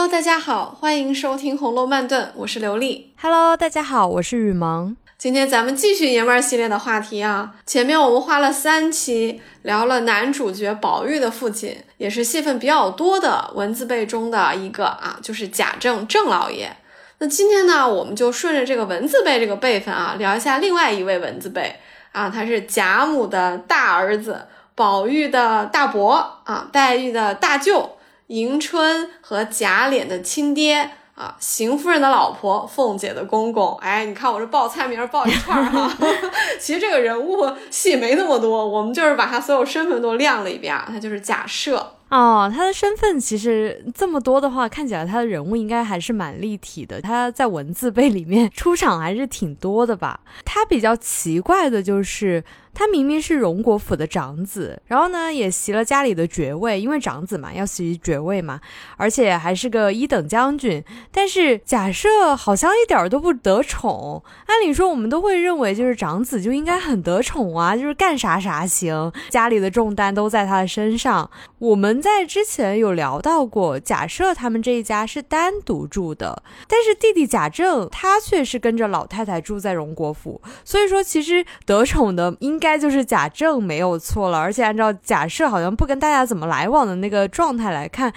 Hello，大家好，欢迎收听《红楼慢炖》，我是刘丽。Hello，大家好，我是雨萌。今天咱们继续爷们儿系列的话题啊。前面我们花了三期聊了男主角宝玉的父亲，也是戏份比较多的文字辈中的一个啊，就是贾政郑老爷。那今天呢，我们就顺着这个文字辈这个辈分啊，聊一下另外一位文字辈啊，他是贾母的大儿子，宝玉的大伯啊，黛玉的大舅。迎春和贾琏的亲爹啊，邢夫人的老婆，凤姐的公公。哎，你看我这报菜名报一串哈。其实这个人物戏没那么多，我们就是把他所有身份都亮了一遍。他就是贾赦哦，他的身份其实这么多的话，看起来他的人物应该还是蛮立体的。他在文字辈里面出场还是挺多的吧？他比较奇怪的就是。他明明是荣国府的长子，然后呢也袭了家里的爵位，因为长子嘛要袭爵位嘛，而且还是个一等将军。但是假设好像一点都不得宠，按理说我们都会认为就是长子就应该很得宠啊，就是干啥啥行，家里的重担都在他的身上。我们在之前有聊到过，假设他们这一家是单独住的，但是弟弟贾政他却是跟着老太太住在荣国府，所以说其实得宠的应。该就是贾政没有错了，而且按照假设好像不跟大家怎么来往的那个状态来看。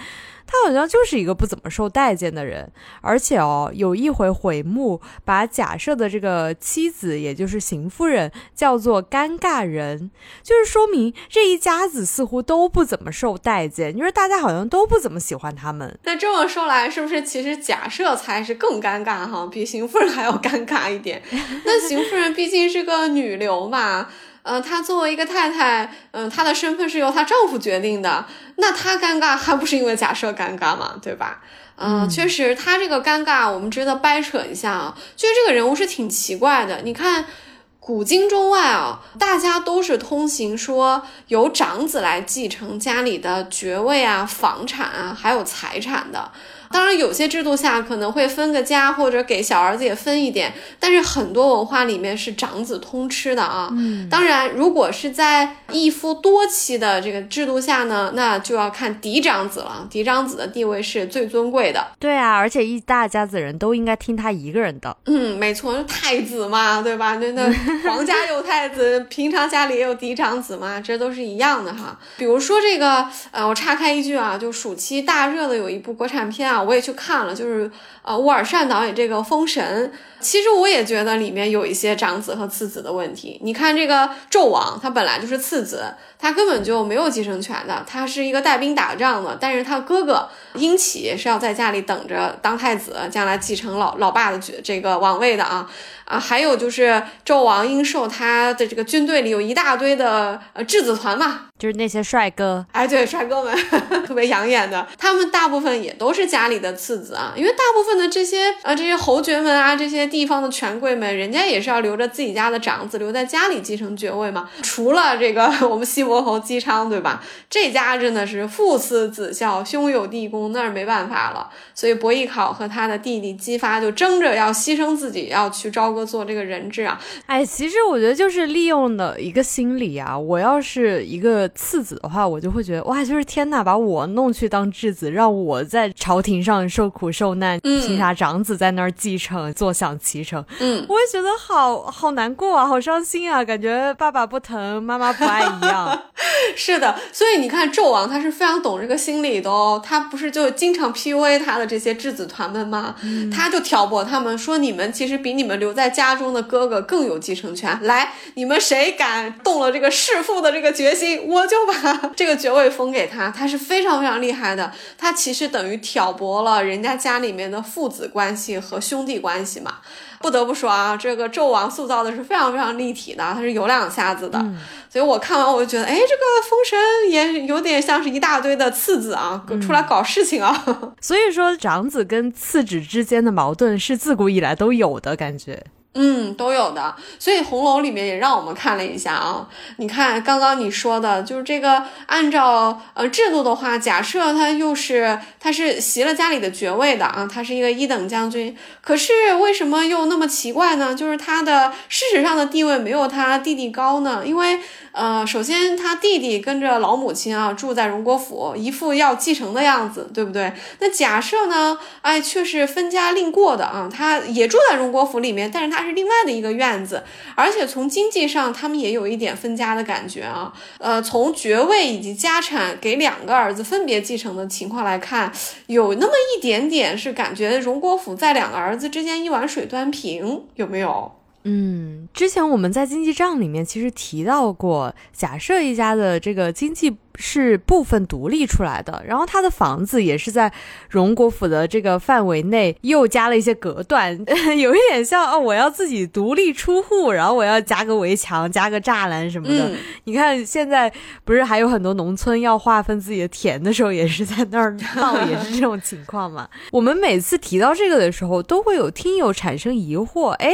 他好像就是一个不怎么受待见的人，而且哦，有一回回目把假设的这个妻子，也就是邢夫人，叫做尴尬人，就是说明这一家子似乎都不怎么受待见，就是大家好像都不怎么喜欢他们。那这么说来，是不是其实假设才是更尴尬哈？比邢夫人还要尴尬一点？那邢夫人毕竟是个女流嘛。呃，她作为一个太太，嗯，她的身份是由她丈夫决定的，那她尴尬还不是因为假设尴尬嘛，对吧？嗯，确实，她这个尴尬，我们值得掰扯一下啊。就是这个人物是挺奇怪的，你看，古今中外啊，大家都是通行说由长子来继承家里的爵位啊、房产啊，还有财产的。当然，有些制度下可能会分个家，或者给小儿子也分一点。但是很多文化里面是长子通吃的啊。嗯，当然，如果是在一夫多妻的这个制度下呢，那就要看嫡长子了。嫡长子的地位是最尊贵的。对啊，而且一大家子人都应该听他一个人的。嗯，没错，太子嘛，对吧？那那 皇家有太子，平常家里也有嫡长子嘛，这都是一样的哈。比如说这个，呃，我岔开一句啊，就暑期大热的有一部国产片啊。我也去看了，就是呃，乌尔善导演这个《封神》。其实我也觉得里面有一些长子和次子的问题。你看这个纣王，他本来就是次子，他根本就没有继承权的，他是一个带兵打仗的。但是他哥哥英启是要在家里等着当太子，将来继承老老爸的这个王位的啊啊！还有就是纣王殷寿，他的这个军队里有一大堆的呃质子团嘛，就是那些帅哥，哎，对，帅哥们 特别养眼的，他们大部分也都是家里的次子啊，因为大部分的这些呃这些侯爵们啊这些。地方的权贵们，人家也是要留着自己家的长子留在家里继承爵位嘛。除了这个 我们西伯侯姬昌，对吧？这家真的是父慈子孝，兄友弟恭，那是没办法了。所以伯邑考和他的弟弟姬发就争着要牺牲自己，要去朝歌做这个人质啊。哎，其实我觉得就是利用的一个心理啊。我要是一个次子的话，我就会觉得哇，就是天呐，把我弄去当质子，让我在朝廷上受苦受难，凭啥长子在那儿继承坐享？其成，嗯，我也觉得好好难过啊，好伤心啊，感觉爸爸不疼，妈妈不爱一样。是的，所以你看纣王他是非常懂这个心理的哦，他不是就经常 PUA 他的这些质子团们吗？他就挑拨他们说，你们其实比你们留在家中的哥哥更有继承权。来，你们谁敢动了这个弑父的这个决心，我就把这个爵位封给他。他是非常非常厉害的，他其实等于挑拨了人家家里面的父子关系和兄弟关系嘛。不得不说啊，这个纣王塑造的是非常非常立体的，他是有两下子的，所以我看完我就觉得，哎，这个封神也有点像是一大堆的次子啊，出来搞事情啊。所以说，长子跟次子之间的矛盾是自古以来都有的感觉。嗯，都有的，所以《红楼》里面也让我们看了一下啊。你看刚刚你说的，就是这个按照呃制度的话，假设他又是他是袭了家里的爵位的啊，他是一个一等将军，可是为什么又那么奇怪呢？就是他的事实上的地位没有他弟弟高呢？因为呃，首先他弟弟跟着老母亲啊住在荣国府，一副要继承的样子，对不对？那假设呢，哎，却是分家另过的啊，他也住在荣国府里面，但是他。是另外的一个院子，而且从经济上，他们也有一点分家的感觉啊。呃，从爵位以及家产给两个儿子分别继承的情况来看，有那么一点点是感觉荣国府在两个儿子之间一碗水端平，有没有？嗯，之前我们在经济账里面其实提到过，假设一家的这个经济是部分独立出来的，然后他的房子也是在荣国府的这个范围内，又加了一些隔断，有一点像哦，我要自己独立出户，然后我要加个围墙、加个栅栏什么的。你看现在不是还有很多农村要划分自己的田的时候，也是在那儿 闹，也是这种情况嘛。我们每次提到这个的时候，都会有听友产生疑惑，哎。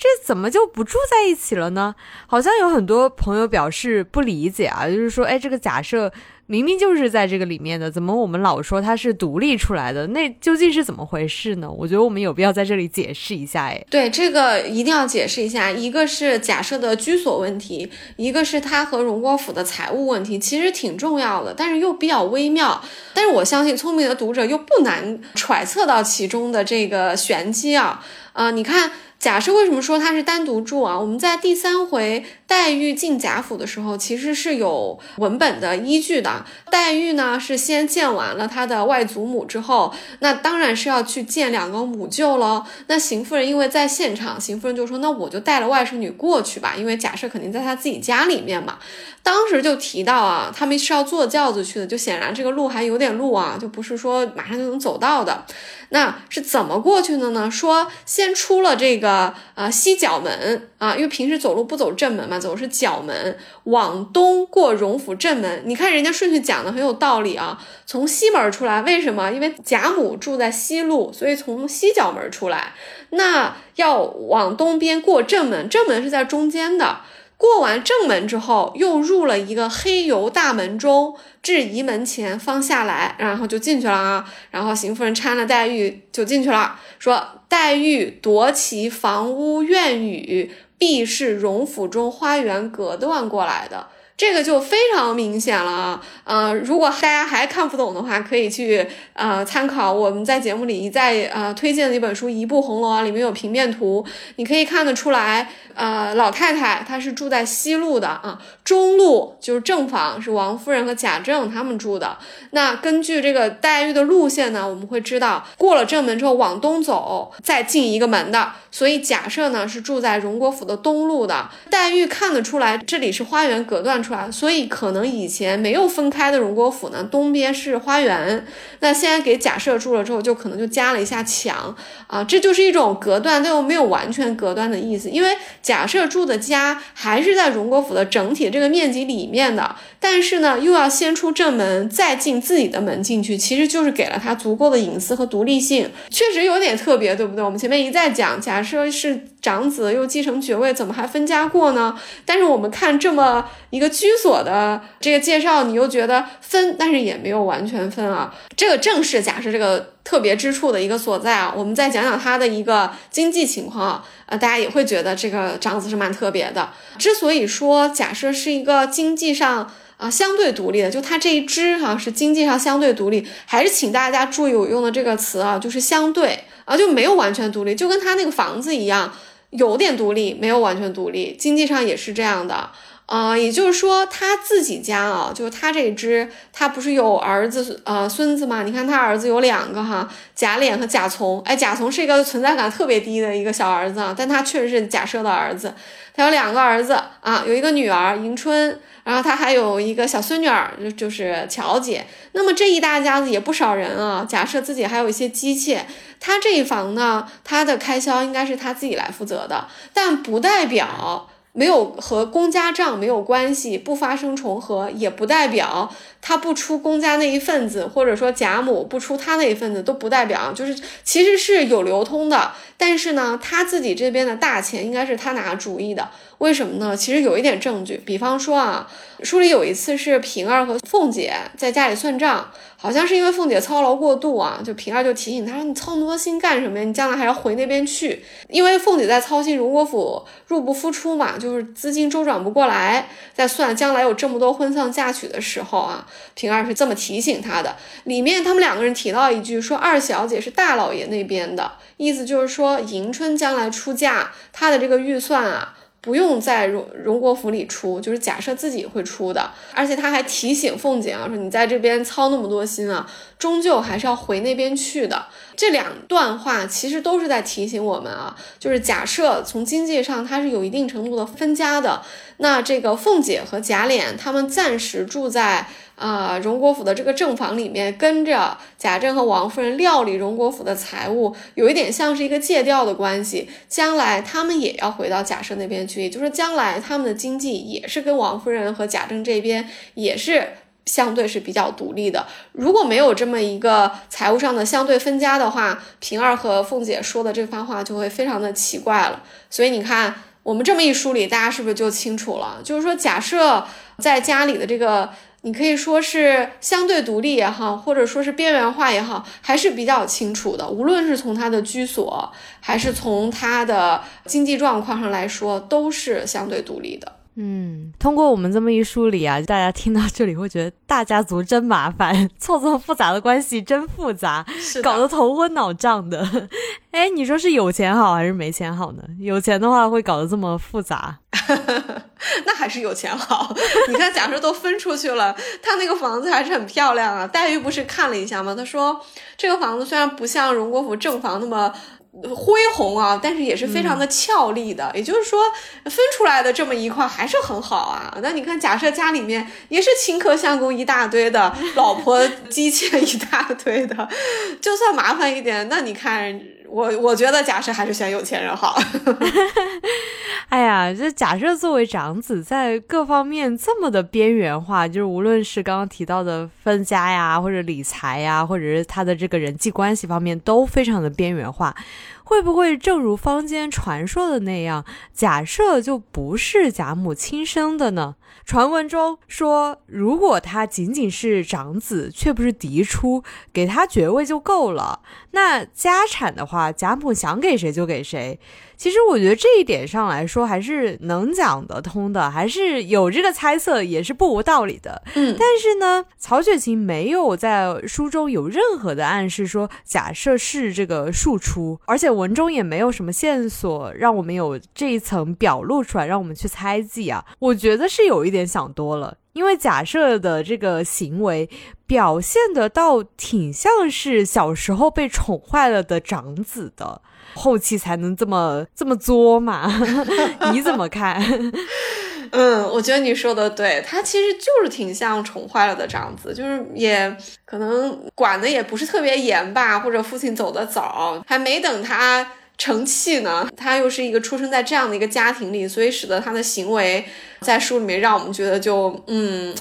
这怎么就不住在一起了呢？好像有很多朋友表示不理解啊，就是说，哎，这个假设明明就是在这个里面的，怎么我们老说它是独立出来的？那究竟是怎么回事呢？我觉得我们有必要在这里解释一下。哎，对，这个一定要解释一下，一个是假设的居所问题，一个是他和荣国府的财务问题，其实挺重要的，但是又比较微妙。但是我相信聪明的读者又不难揣测到其中的这个玄机啊。啊，你看。假设为什么说他是单独住啊？我们在第三回黛玉进贾府的时候，其实是有文本的依据的。黛玉呢是先见完了她的外祖母之后，那当然是要去见两个母舅喽。那邢夫人因为在现场，邢夫人就说：“那我就带了外甥女过去吧，因为贾赦肯定在他自己家里面嘛。”当时就提到啊，他们是要坐轿子去的，就显然这个路还有点路啊，就不是说马上就能走到的。那是怎么过去的呢？说先出了这个呃西角门啊，因为平时走路不走正门嘛，走是角门，往东过荣府正门。你看人家顺序讲的很有道理啊，从西门出来，为什么？因为贾母住在西路，所以从西角门出来。那要往东边过正门，正门是在中间的。过完正门之后，又入了一个黑油大门中，至仪门前方下来，然后就进去了啊。然后邢夫人搀了黛玉就进去了，说黛玉夺其房屋院宇，B 是荣府中花园隔断过来的。这个就非常明显了啊，呃，如果大家还看不懂的话，可以去呃参考我们在节目里一再呃推荐的一本书《一部红楼》啊，里面有平面图，你可以看得出来，呃，老太太她是住在西路的啊，中路就是正房是王夫人和贾政他们住的。那根据这个黛玉的路线呢，我们会知道过了正门之后往东走，再进一个门的，所以假设呢是住在荣国府的东路的。黛玉看得出来这里是花园隔断出。所以可能以前没有分开的荣国府呢，东边是花园，那现在给假设住了之后，就可能就加了一下墙啊，这就是一种隔断，但又没有完全隔断的意思，因为假设住的家还是在荣国府的整体这个面积里面的，但是呢，又要先出正门，再进自己的门进去，其实就是给了他足够的隐私和独立性，确实有点特别，对不对？我们前面一再讲，假设是。长子又继承爵位，怎么还分家过呢？但是我们看这么一个居所的这个介绍，你又觉得分，但是也没有完全分啊。这个正是假设这个特别之处的一个所在啊。我们再讲讲他的一个经济情况啊，大家也会觉得这个长子是蛮特别的。之所以说假设是一个经济上啊相对独立的，就他这一支哈是经济上相对独立，还是请大家注意我用的这个词啊，就是相对啊，就没有完全独立，就跟他那个房子一样。有点独立，没有完全独立，经济上也是这样的，啊，也就是说他自己家啊，就是他这只，他不是有儿子呃孙子吗？你看他儿子有两个哈，贾琏和贾从，哎，贾从是一个存在感特别低的一个小儿子啊，但他确实是贾赦的儿子，他有两个儿子啊，有一个女儿迎春。然后他还有一个小孙女儿，就就是乔姐。那么这一大家子也不少人啊。假设自己还有一些姬妾，他这一房呢，他的开销应该是他自己来负责的，但不代表没有和公家账没有关系，不发生重合，也不代表他不出公家那一份子，或者说贾母不出他那一份子，都不代表就是其实是有流通的。但是呢，他自己这边的大钱应该是他拿主意的，为什么呢？其实有一点证据，比方说啊，书里有一次是平儿和凤姐在家里算账。好像是因为凤姐操劳过度啊，就平儿就提醒她说：“你操那么多心干什么呀？你将来还要回那边去。”因为凤姐在操心荣国府入不敷出嘛，就是资金周转不过来，在算将来有这么多婚丧嫁娶的时候啊，平儿是这么提醒她的。里面他们两个人提到一句说：“二小姐是大老爷那边的意思，就是说迎春将来出嫁，她的这个预算啊。”不用在荣荣国府里出，就是假设自己会出的，而且他还提醒凤姐啊，说你在这边操那么多心啊，终究还是要回那边去的。这两段话其实都是在提醒我们啊，就是假设从经济上它是有一定程度的分家的，那这个凤姐和贾琏他们暂时住在。啊，荣国府的这个正房里面，跟着贾政和王夫人料理荣国府的财务，有一点像是一个借调的关系。将来他们也要回到贾赦那边去，也就是将来他们的经济也是跟王夫人和贾政这边也是相对是比较独立的。如果没有这么一个财务上的相对分家的话，平儿和凤姐说的这番话就会非常的奇怪了。所以你看，我们这么一梳理，大家是不是就清楚了？就是说，假设在家里的这个。你可以说是相对独立也好，或者说是边缘化也好，还是比较清楚的。无论是从他的居所，还是从他的经济状况上来说，都是相对独立的。嗯，通过我们这么一梳理啊，大家听到这里会觉得大家族真麻烦，错综复杂的关系真复杂，搞得头昏脑胀的。哎，你说是有钱好还是没钱好呢？有钱的话会搞得这么复杂，那还是有钱好。你看，假设都分出去了，他那个房子还是很漂亮啊。黛玉不是看了一下吗？他说这个房子虽然不像荣国府正房那么。恢宏啊，但是也是非常的俏丽的。也就是说，分出来的这么一块还是很好啊。那你看，假设家里面也是青科相公一大堆的，老婆姬妾一大堆的，就算麻烦一点，那你看我，我觉得假设还是选有钱人好。哎呀，这假设作为长子，在各方面这么的边缘化，就是无论是刚刚提到的分家呀，或者理财呀，或者是他的这个人际关系方面，都非常的边缘化。会不会正如坊间传说的那样，假设就不是贾母亲生的呢？传闻中说，如果他仅仅是长子，却不是嫡出，给他爵位就够了。那家产的话，贾母想给谁就给谁。其实我觉得这一点上来说，还是能讲得通的，还是有这个猜测，也是不无道理的。嗯，但是呢，曹雪芹没有在书中有任何的暗示说，假设是这个庶出，而且文中也没有什么线索让我们有这一层表露出来，让我们去猜忌啊。我觉得是有一点想多了，因为假设的这个行为表现的倒挺像是小时候被宠坏了的长子的。后期才能这么这么作嘛？你怎么看？嗯，我觉得你说的对，他其实就是挺像宠坏了的长子，就是也可能管的也不是特别严吧，或者父亲走的早，还没等他成器呢，他又是一个出生在这样的一个家庭里，所以使得他的行为在书里面让我们觉得就嗯。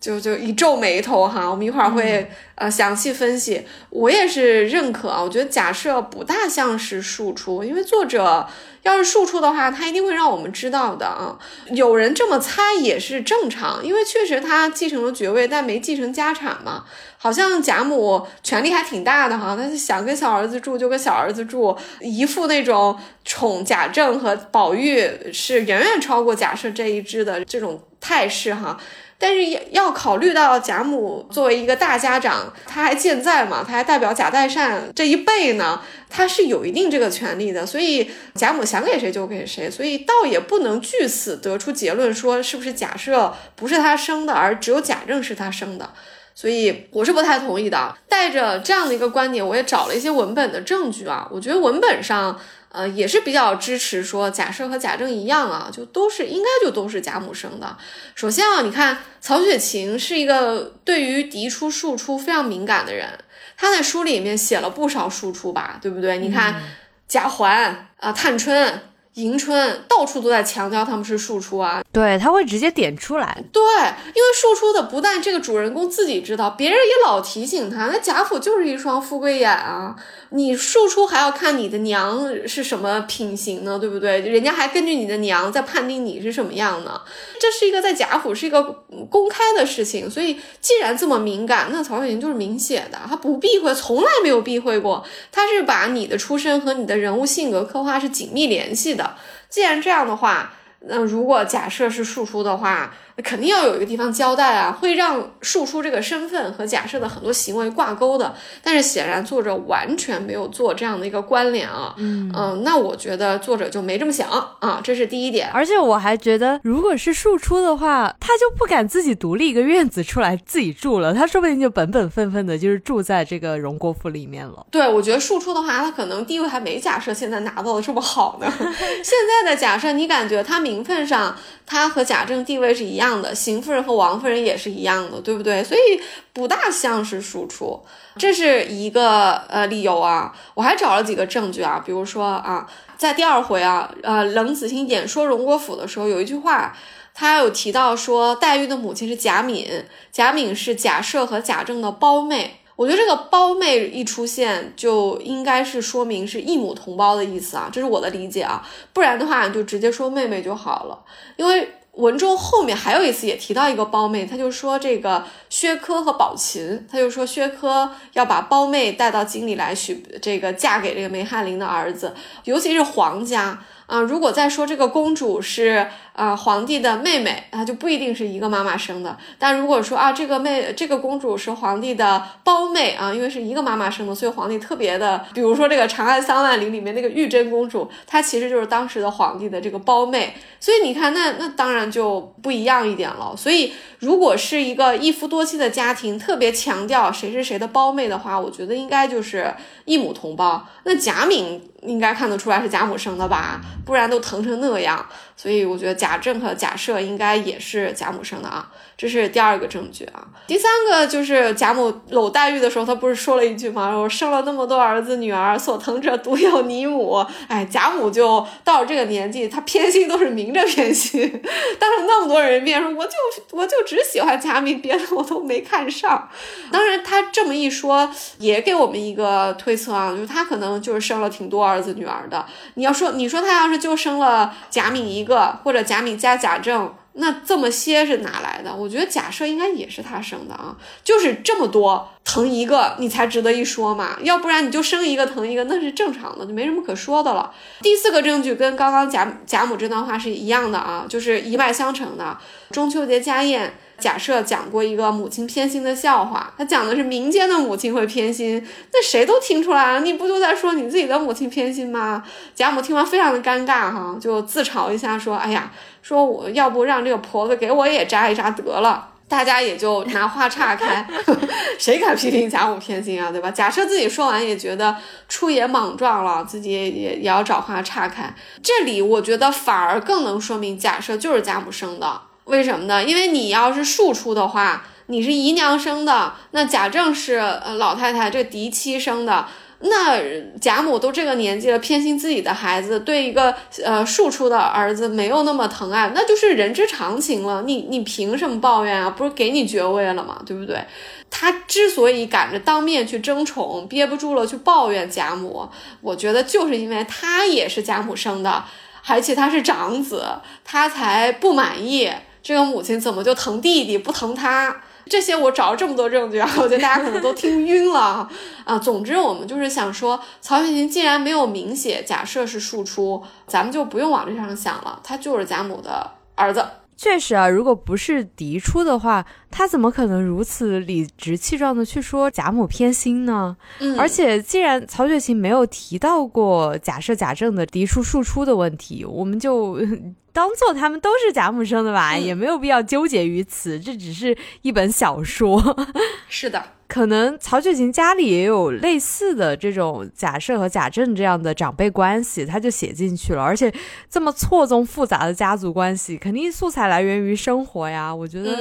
就就一皱眉头哈，我们一会儿会呃详细分析。我也是认可啊，我觉得假设不大像是庶出，因为作者要是庶出的话，他一定会让我们知道的啊。有人这么猜也是正常，因为确实他继承了爵位，但没继承家产嘛。好像贾母权力还挺大的哈，他想跟小儿子住就跟小儿子住，一副那种宠贾政和宝玉是远远超过贾赦这一支的这种态势哈。但是要要考虑到贾母作为一个大家长，他还健在嘛，他还代表贾代善这一辈呢，他是有一定这个权利的，所以贾母想给谁就给谁，所以倒也不能据此得出结论说是不是假设不是他生的，而只有贾政是他生的，所以我是不太同意的。带着这样的一个观点，我也找了一些文本的证据啊，我觉得文本上。呃，也是比较支持说，贾赦和贾政一样啊，就都是应该就都是贾母生的。首先啊，你看曹雪芹是一个对于嫡出庶出非常敏感的人，他在书里面写了不少庶出吧，对不对？你看贾环啊、探春、迎春到处都在强调他们是庶出啊，对他会直接点出来。对，因为庶出的不但这个主人公自己知道，别人也老提醒他。那贾府就是一双富贵眼啊，你庶出还要看你的娘是什么品行呢，对不对？人家还根据你的娘在判定你是什么样呢。这是一个在贾府是一个公开的事情，所以既然这么敏感，那曹雪芹就是明写的，他不避讳，从来没有避讳过，他是把你的出身和你的人物性格刻画是紧密联系的。既然这样的话，那如果假设是庶出的话。肯定要有一个地方交代啊，会让庶出这个身份和假设的很多行为挂钩的。但是显然作者完全没有做这样的一个关联啊，嗯嗯，那我觉得作者就没这么想啊，这是第一点。而且我还觉得，如果是庶出的话，他就不敢自己独立一个院子出来自己住了，他说不定就本本分分的，就是住在这个荣国府里面了。对，我觉得庶出的话，他可能地位还没假设现在拿到的这么好呢。现在的假设，你感觉他名分上，他和贾政地位是一样。样的邢夫人和王夫人也是一样的，对不对？所以不大像是输出，这是一个呃理由啊。我还找了几个证据啊，比如说啊，在第二回啊，呃，冷子兴演说荣国府的时候，有一句话，他有提到说黛玉的母亲是贾敏，贾敏是贾赦和贾政的胞妹。我觉得这个胞妹一出现，就应该是说明是异母同胞的意思啊，这是我的理解啊。不然的话，就直接说妹妹就好了，因为。文中后面还有一次也提到一个胞妹，他就说这个薛科和宝琴，他就说薛科要把胞妹带到京里来许这个嫁给这个梅翰林的儿子，尤其是皇家。啊，如果再说这个公主是啊皇帝的妹妹，那就不一定是一个妈妈生的。但如果说啊这个妹这个公主是皇帝的胞妹啊，因为是一个妈妈生的，所以皇帝特别的，比如说这个《长安三万里》里面那个玉贞公主，她其实就是当时的皇帝的这个胞妹。所以你看，那那当然就不一样一点了。所以如果是一个一夫多妻的家庭，特别强调谁是谁的胞妹的话，我觉得应该就是异母同胞。那贾敏。应该看得出来是贾母生的吧，不然都疼成那样。所以我觉得贾政和贾赦应该也是贾母生的啊，这是第二个证据啊。第三个就是贾母搂黛玉的时候，她不是说了一句吗？我生了那么多儿子女儿，所疼者独有你母。哎，贾母就到了这个年纪，她偏心都是明着偏心，当着那么多人面说，我就我就只喜欢贾敏，别的我都没看上。当然，她这么一说，也给我们一个推测啊，就是她可能就是生了挺多儿子女儿的。你要说，你说她要是就生了贾敏一。个或者贾敏加贾政，那这么些是哪来的？我觉得假设应该也是他生的啊，就是这么多疼一个，你才值得一说嘛，要不然你就生一个疼一个，那是正常的，就没什么可说的了。第四个证据跟刚刚贾贾母这段话是一样的啊，就是一脉相承的。中秋节家宴。假设讲过一个母亲偏心的笑话，他讲的是民间的母亲会偏心，那谁都听出来了，你不就在说你自己的母亲偏心吗？贾母听完非常的尴尬哈，就自嘲一下说：“哎呀，说我要不让这个婆子给我也扎一扎得了。”大家也就拿话岔开，谁敢批评贾母偏心啊，对吧？假设自己说完也觉得出言莽撞了，自己也也也要找话岔开。这里我觉得反而更能说明假设就是贾母生的。为什么呢？因为你要是庶出的话，你是姨娘生的，那贾政是呃老太太这嫡妻生的，那贾母都这个年纪了，偏心自己的孩子，对一个呃庶出的儿子没有那么疼爱，那就是人之常情了。你你凭什么抱怨啊？不是给你爵位了吗？对不对？他之所以赶着当面去争宠，憋不住了去抱怨贾母，我觉得就是因为他也是贾母生的，而且他是长子，他才不满意。这个母亲怎么就疼弟弟不疼他？这些我找了这么多证据啊，我觉得大家可能都听晕了啊。总之，我们就是想说，曹雪芹既然没有明写，假设是庶出，咱们就不用往这上想了，他就是贾母的儿子。确实啊，如果不是嫡出的话，他怎么可能如此理直气壮的去说贾母偏心呢？嗯，而且既然曹雪芹没有提到过假设贾政的嫡出庶出的问题，我们就 当做他们都是贾母生的吧，也没有必要纠结于此。这只是一本小说。是的。可能曹雪芹家里也有类似的这种假设和贾政这样的长辈关系，他就写进去了。而且这么错综复杂的家族关系，肯定素材来源于生活呀。我觉得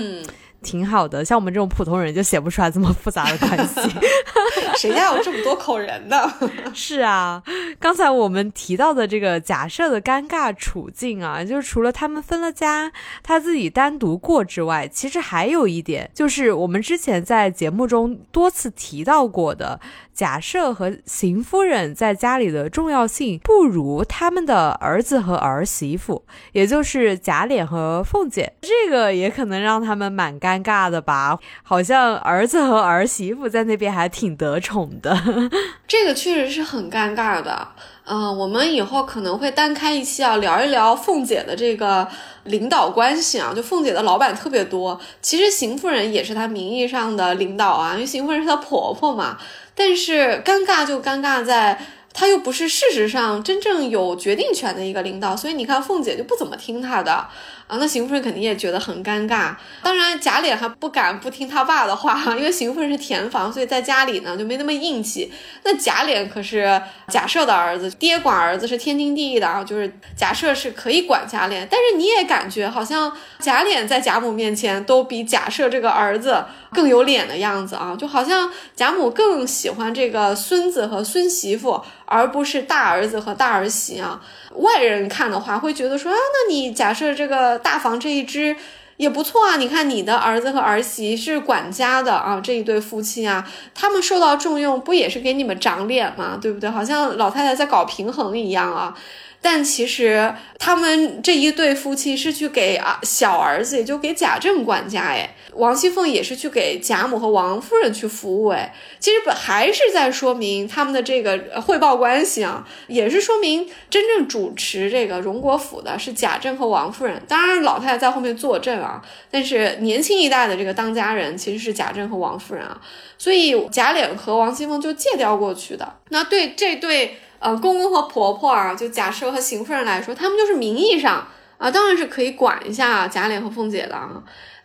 挺好的。像我们这种普通人就写不出来这么复杂的关系。谁家有这么多口人呢？是啊，刚才我们提到的这个假设的尴尬处境啊，就是除了他们分了家，他自己单独过之外，其实还有一点，就是我们之前在节目中多次提到过的。假设和邢夫人在家里的重要性不如他们的儿子和儿媳妇，也就是贾琏和凤姐，这个也可能让他们蛮尴尴尬的吧？好像儿子和儿媳妇在那边还挺得宠的，这个确实是很尴尬的。嗯，我们以后可能会单开一期啊，聊一聊凤姐的这个领导关系啊。就凤姐的老板特别多，其实邢夫人也是她名义上的领导啊，因为邢夫人是她婆婆嘛。但是尴尬就尴尬在。他又不是事实上真正有决定权的一个领导，所以你看凤姐就不怎么听他的啊。那邢夫人肯定也觉得很尴尬。当然贾琏还不敢不听他爸的话，因为邢夫人是田房，所以在家里呢就没那么硬气。那贾琏可是贾赦的儿子，爹管儿子是天经地义的啊，就是贾赦是可以管贾琏。但是你也感觉好像贾琏在贾母面前都比贾赦这个儿子更有脸的样子啊，就好像贾母更喜欢这个孙子和孙媳妇。而不是大儿子和大儿媳啊，外人看的话会觉得说啊，那你假设这个大房这一支也不错啊，你看你的儿子和儿媳是管家的啊，这一对夫妻啊，他们受到重用不也是给你们长脸吗？对不对？好像老太太在搞平衡一样啊。但其实他们这一对夫妻是去给啊小儿子，也就给贾政管家哎，王熙凤也是去给贾母和王夫人去服务哎，其实本还是在说明他们的这个汇报关系啊，也是说明真正主持这个荣国府的是贾政和王夫人，当然老太太在后面坐镇啊，但是年轻一代的这个当家人其实是贾政和王夫人啊，所以贾琏和王熙凤就借调过去的，那对这对。呃，公公和婆婆啊，就贾赦和邢夫人来说，他们就是名义上啊，当然是可以管一下贾琏和凤姐的啊。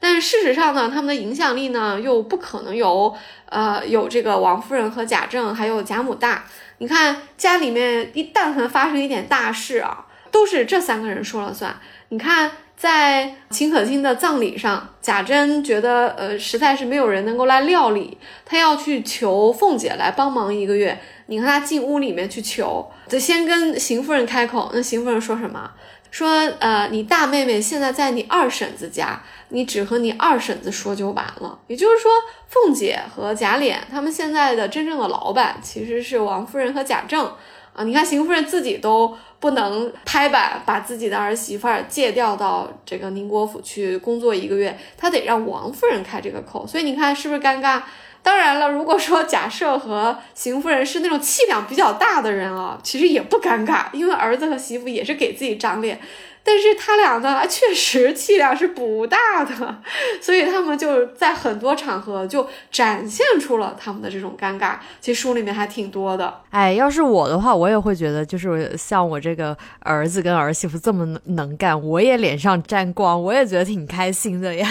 但是事实上呢，他们的影响力呢，又不可能有呃有这个王夫人和贾政还有贾母大。你看家里面一但凡发生一点大事啊，都是这三个人说了算。你看。在秦可卿的葬礼上，贾珍觉得，呃，实在是没有人能够来料理，他要去求凤姐来帮忙一个月。你和他进屋里面去求，得先跟邢夫人开口。那邢夫人说什么？说，呃，你大妹妹现在在你二婶子家，你只和你二婶子说就完了。也就是说，凤姐和贾琏他们现在的真正的老板其实是王夫人和贾政。啊，你看邢夫人自己都不能拍板把自己的儿媳妇儿借调到这个宁国府去工作一个月，她得让王夫人开这个口，所以你看是不是尴尬？当然了，如果说贾赦和邢夫人是那种气量比较大的人啊，其实也不尴尬，因为儿子和媳妇也是给自己长脸。但是他俩呢，确实气量是不大的，所以他们就在很多场合就展现出了他们的这种尴尬。其实书里面还挺多的。哎，要是我的话，我也会觉得，就是像我这个儿子跟儿媳妇这么能干，我也脸上沾光，我也觉得挺开心的呀。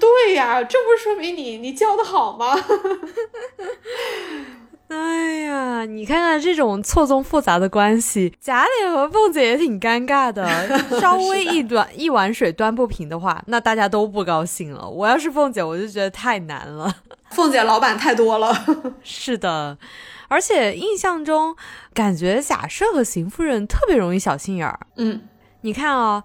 对呀，这不是说明你你教的好吗？哎呀，你看看这种错综复杂的关系，贾琏和凤姐也挺尴尬的。稍微一端一碗水端不平的话，那大家都不高兴了。我要是凤姐，我就觉得太难了。凤姐老板太多了，是的。而且印象中，感觉贾赦和邢夫人特别容易小心眼儿。嗯，你看啊。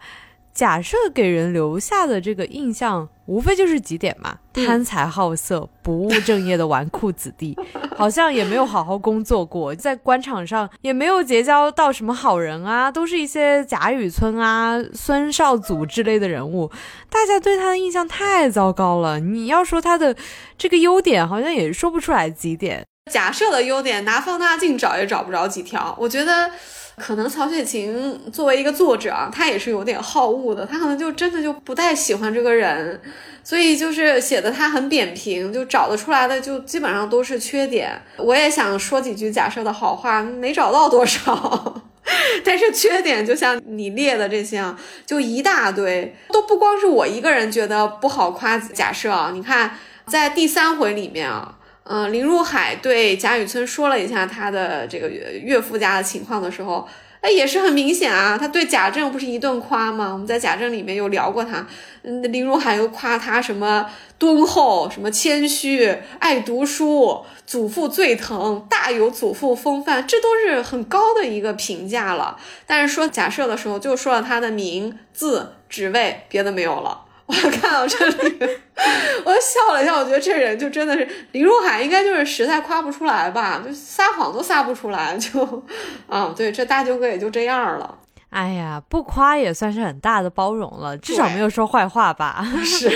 假设给人留下的这个印象，无非就是几点嘛：贪财好色、不务正业的纨绔子弟，好像也没有好好工作过，在官场上也没有结交到什么好人啊，都是一些贾雨村啊、孙少祖之类的人物，大家对他的印象太糟糕了。你要说他的这个优点，好像也说不出来几点。假设的优点，拿放大镜找也找不着几条。我觉得。可能曹雪芹作为一个作者啊，他也是有点好恶的，他可能就真的就不太喜欢这个人，所以就是写的他很扁平，就找得出来的就基本上都是缺点。我也想说几句假设的好话，没找到多少，但是缺点就像你列的这些啊，就一大堆，都不光是我一个人觉得不好夸假设啊。你看在第三回里面啊。嗯，林如海对贾雨村说了一下他的这个岳父家的情况的时候，哎，也是很明显啊。他对贾政不是一顿夸吗？我们在贾政里面有聊过他，嗯，林如海又夸他什么敦厚，什么谦虚，爱读书，祖父最疼，大有祖父风范，这都是很高的一个评价了。但是说假设的时候，就说了他的名字、职位，别的没有了。我看到这里，我笑了一下。我觉得这人就真的是林如海，应该就是实在夸不出来吧，就撒谎都撒不出来，就，啊，对，这大舅哥也就这样了。哎呀，不夸也算是很大的包容了，至少没有说坏话吧？是。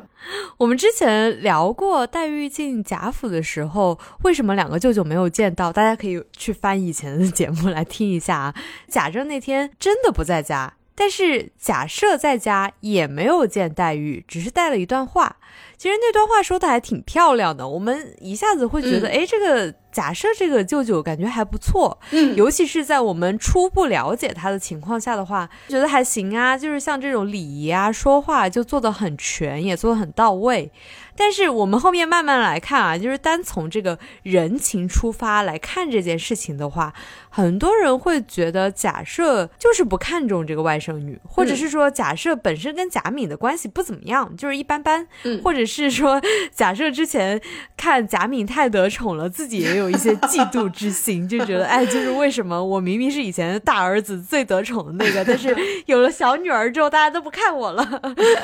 我们之前聊过黛玉进贾府的时候，为什么两个舅舅没有见到？大家可以去翻以前的节目来听一下啊。贾政那天真的不在家。但是假设在家也没有见黛玉，只是带了一段话。其实那段话说的还挺漂亮的，我们一下子会觉得，哎，这个假设这个舅舅感觉还不错。嗯，尤其是在我们初步了解他的情况下的话，觉得还行啊。就是像这种礼仪啊，说话就做的很全，也做的很到位。但是我们后面慢慢来看啊，就是单从这个人情出发来看这件事情的话，很多人会觉得假设就是不看重这个外甥女，或者是说假设本身跟贾敏的关系不怎么样，就是一般般，或者是说假设之前看贾敏太得宠了，自己也有一些嫉妒之心，就觉得哎，就是为什么我明明是以前大儿子最得宠的那个，但是有了小女儿之后，大家都不看我了，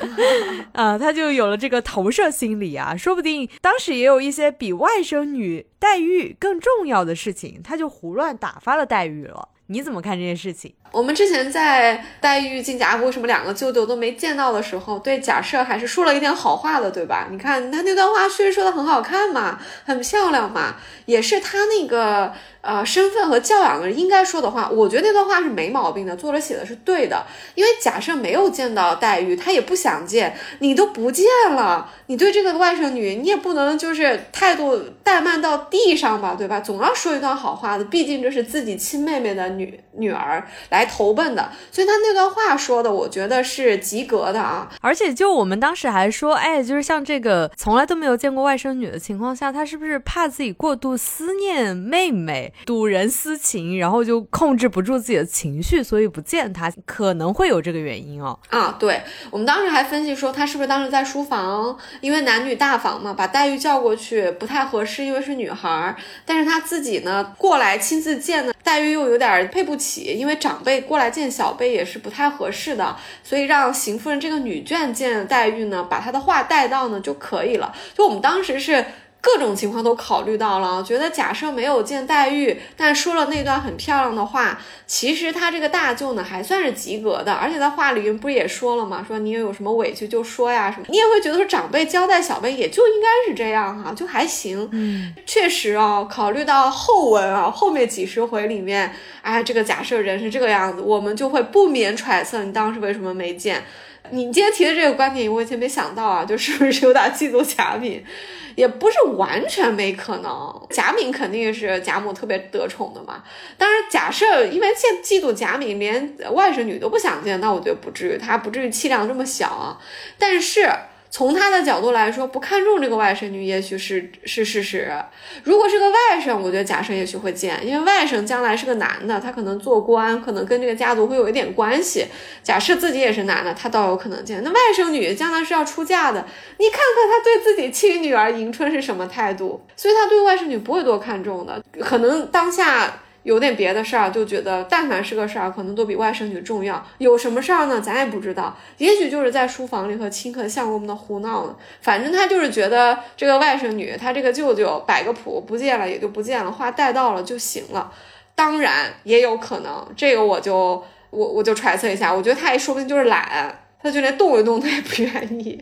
啊，他就有了这个投射心理。啊，说不定当时也有一些比外甥女黛玉更重要的事情，他就胡乱打发了黛玉了。你怎么看这件事情？我们之前在黛玉进贾府，什么两个舅舅都没见到的时候，对贾赦还是说了一点好话的，对吧？你看他那段话，确实说的很好看嘛，很漂亮嘛，也是他那个。呃，身份和教养的应该说的话，我觉得那段话是没毛病的，作者写的是对的。因为假设没有见到黛玉，他也不想见，你都不见了，你对这个外甥女，你也不能就是态度怠慢到地上吧，对吧？总要说一段好话的，毕竟这是自己亲妹妹的女女儿来投奔的，所以他那段话说的，我觉得是及格的啊。而且就我们当时还说，哎，就是像这个从来都没有见过外甥女的情况下，他是不是怕自己过度思念妹妹？睹人思情，然后就控制不住自己的情绪，所以不见她，可能会有这个原因哦。啊，对，我们当时还分析说，他是不是当时在书房，因为男女大房嘛，把黛玉叫过去不太合适，因为是女孩儿。但是他自己呢，过来亲自见呢，黛玉又有点配不起，因为长辈过来见小辈也是不太合适的，所以让邢夫人这个女眷见黛玉呢，把她的话带到呢就可以了。就我们当时是。各种情况都考虑到了，觉得假设没有见黛玉，但说了那段很漂亮的话，其实他这个大舅呢还算是及格的，而且在话里面不是也说了吗？说你有什么委屈就说呀什么，你也会觉得说长辈交代小辈也就应该是这样哈，就还行。嗯，确实啊，考虑到后文啊，后面几十回里面，哎，这个假设人是这个样子，我们就会不免揣测你当时为什么没见。你今天提的这个观点，我以前没想到啊，就是不 是有点嫉妒贾敏？也不是完全没可能，贾敏肯定是贾母特别得宠的嘛。当然，假设因为见嫉妒贾敏，连外甥女都不想见，那我觉得不至于，她不至于气量这么小啊。但是。从他的角度来说，不看重这个外甥女，也许是是事实。如果是个外甥，我觉得贾赦也许会见，因为外甥将来是个男的，他可能做官，可能跟这个家族会有一点关系。假设自己也是男的，他倒有可能见。那外甥女将来是要出嫁的，你看看他对自己亲女儿迎春是什么态度，所以他对外甥女不会多看重的，可能当下。有点别的事儿，就觉得但凡是个事儿，可能都比外甥女重要。有什么事儿呢？咱也不知道，也许就是在书房里和亲客相公们的胡闹呢。反正他就是觉得这个外甥女，他这个舅舅摆个谱，不见了也就不见了，话带到了就行了。当然也有可能，这个我就我我就揣测一下，我觉得他也说不定就是懒，他就连动一动他也不愿意，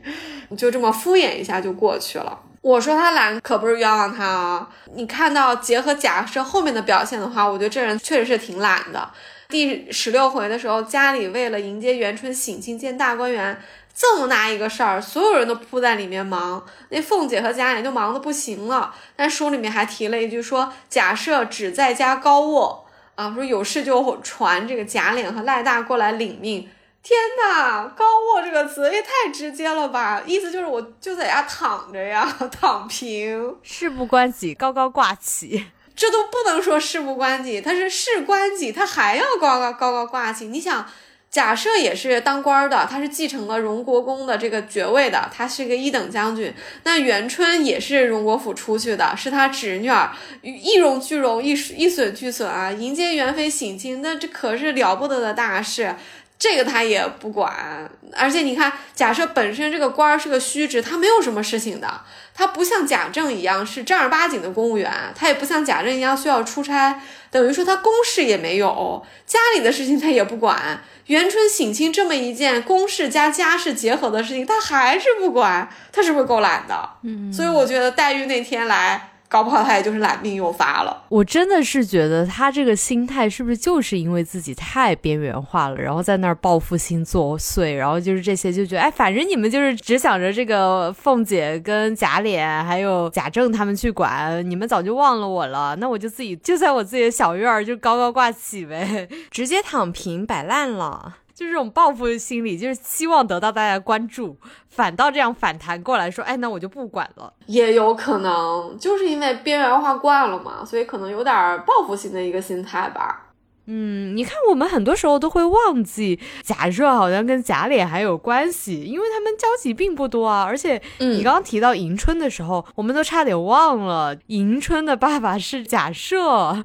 就这么敷衍一下就过去了。我说他懒，可不是冤枉他啊！你看到结合假设后面的表现的话，我觉得这人确实是挺懒的。第十六回的时候，家里为了迎接元春省亲见大观园这么大一个事儿，所有人都扑在里面忙，那凤姐和贾琏就忙得不行了。但书里面还提了一句说，假设只在家高卧啊，说有事就传这个贾琏和赖大过来领命。天呐，高卧这个词也太直接了吧！意思就是我就在家躺着呀，躺平，事不关己，高高挂起。这都不能说事不关己，他是事关己，他还要高高高高挂起。你想。假设也是当官的，他是继承了荣国公的这个爵位的，他是个一等将军。那元春也是荣国府出去的，是他侄女儿，一荣俱荣，一一损俱损啊！迎接元妃省亲，那这可是了不得的大事。这个他也不管，而且你看，假设本身这个官儿是个虚职，他没有什么事情的，他不像贾政一样是正儿八经的公务员，他也不像贾政一样需要出差，等于说他公事也没有，家里的事情他也不管。元春省亲这么一件公事加家事结合的事情，他还是不管，他是不是够懒的？嗯，所以我觉得黛玉那天来。搞不好他也就是懒病又发了。我真的是觉得他这个心态是不是就是因为自己太边缘化了，然后在那儿报复心作祟，然后就是这些就觉得，哎，反正你们就是只想着这个凤姐跟贾琏还有贾政他们去管，你们早就忘了我了，那我就自己就在我自己的小院儿就高高挂起呗，直接躺平摆烂了。就这种报复的心理，就是希望得到大家关注，反倒这样反弹过来说，哎，那我就不管了，也有可能就是因为边缘化惯了嘛，所以可能有点报复性的一个心态吧。嗯，你看，我们很多时候都会忘记假设好像跟假脸还有关系，因为他们交集并不多啊。而且你刚刚提到迎春的时候，我们都差点忘了迎春的爸爸是贾赦。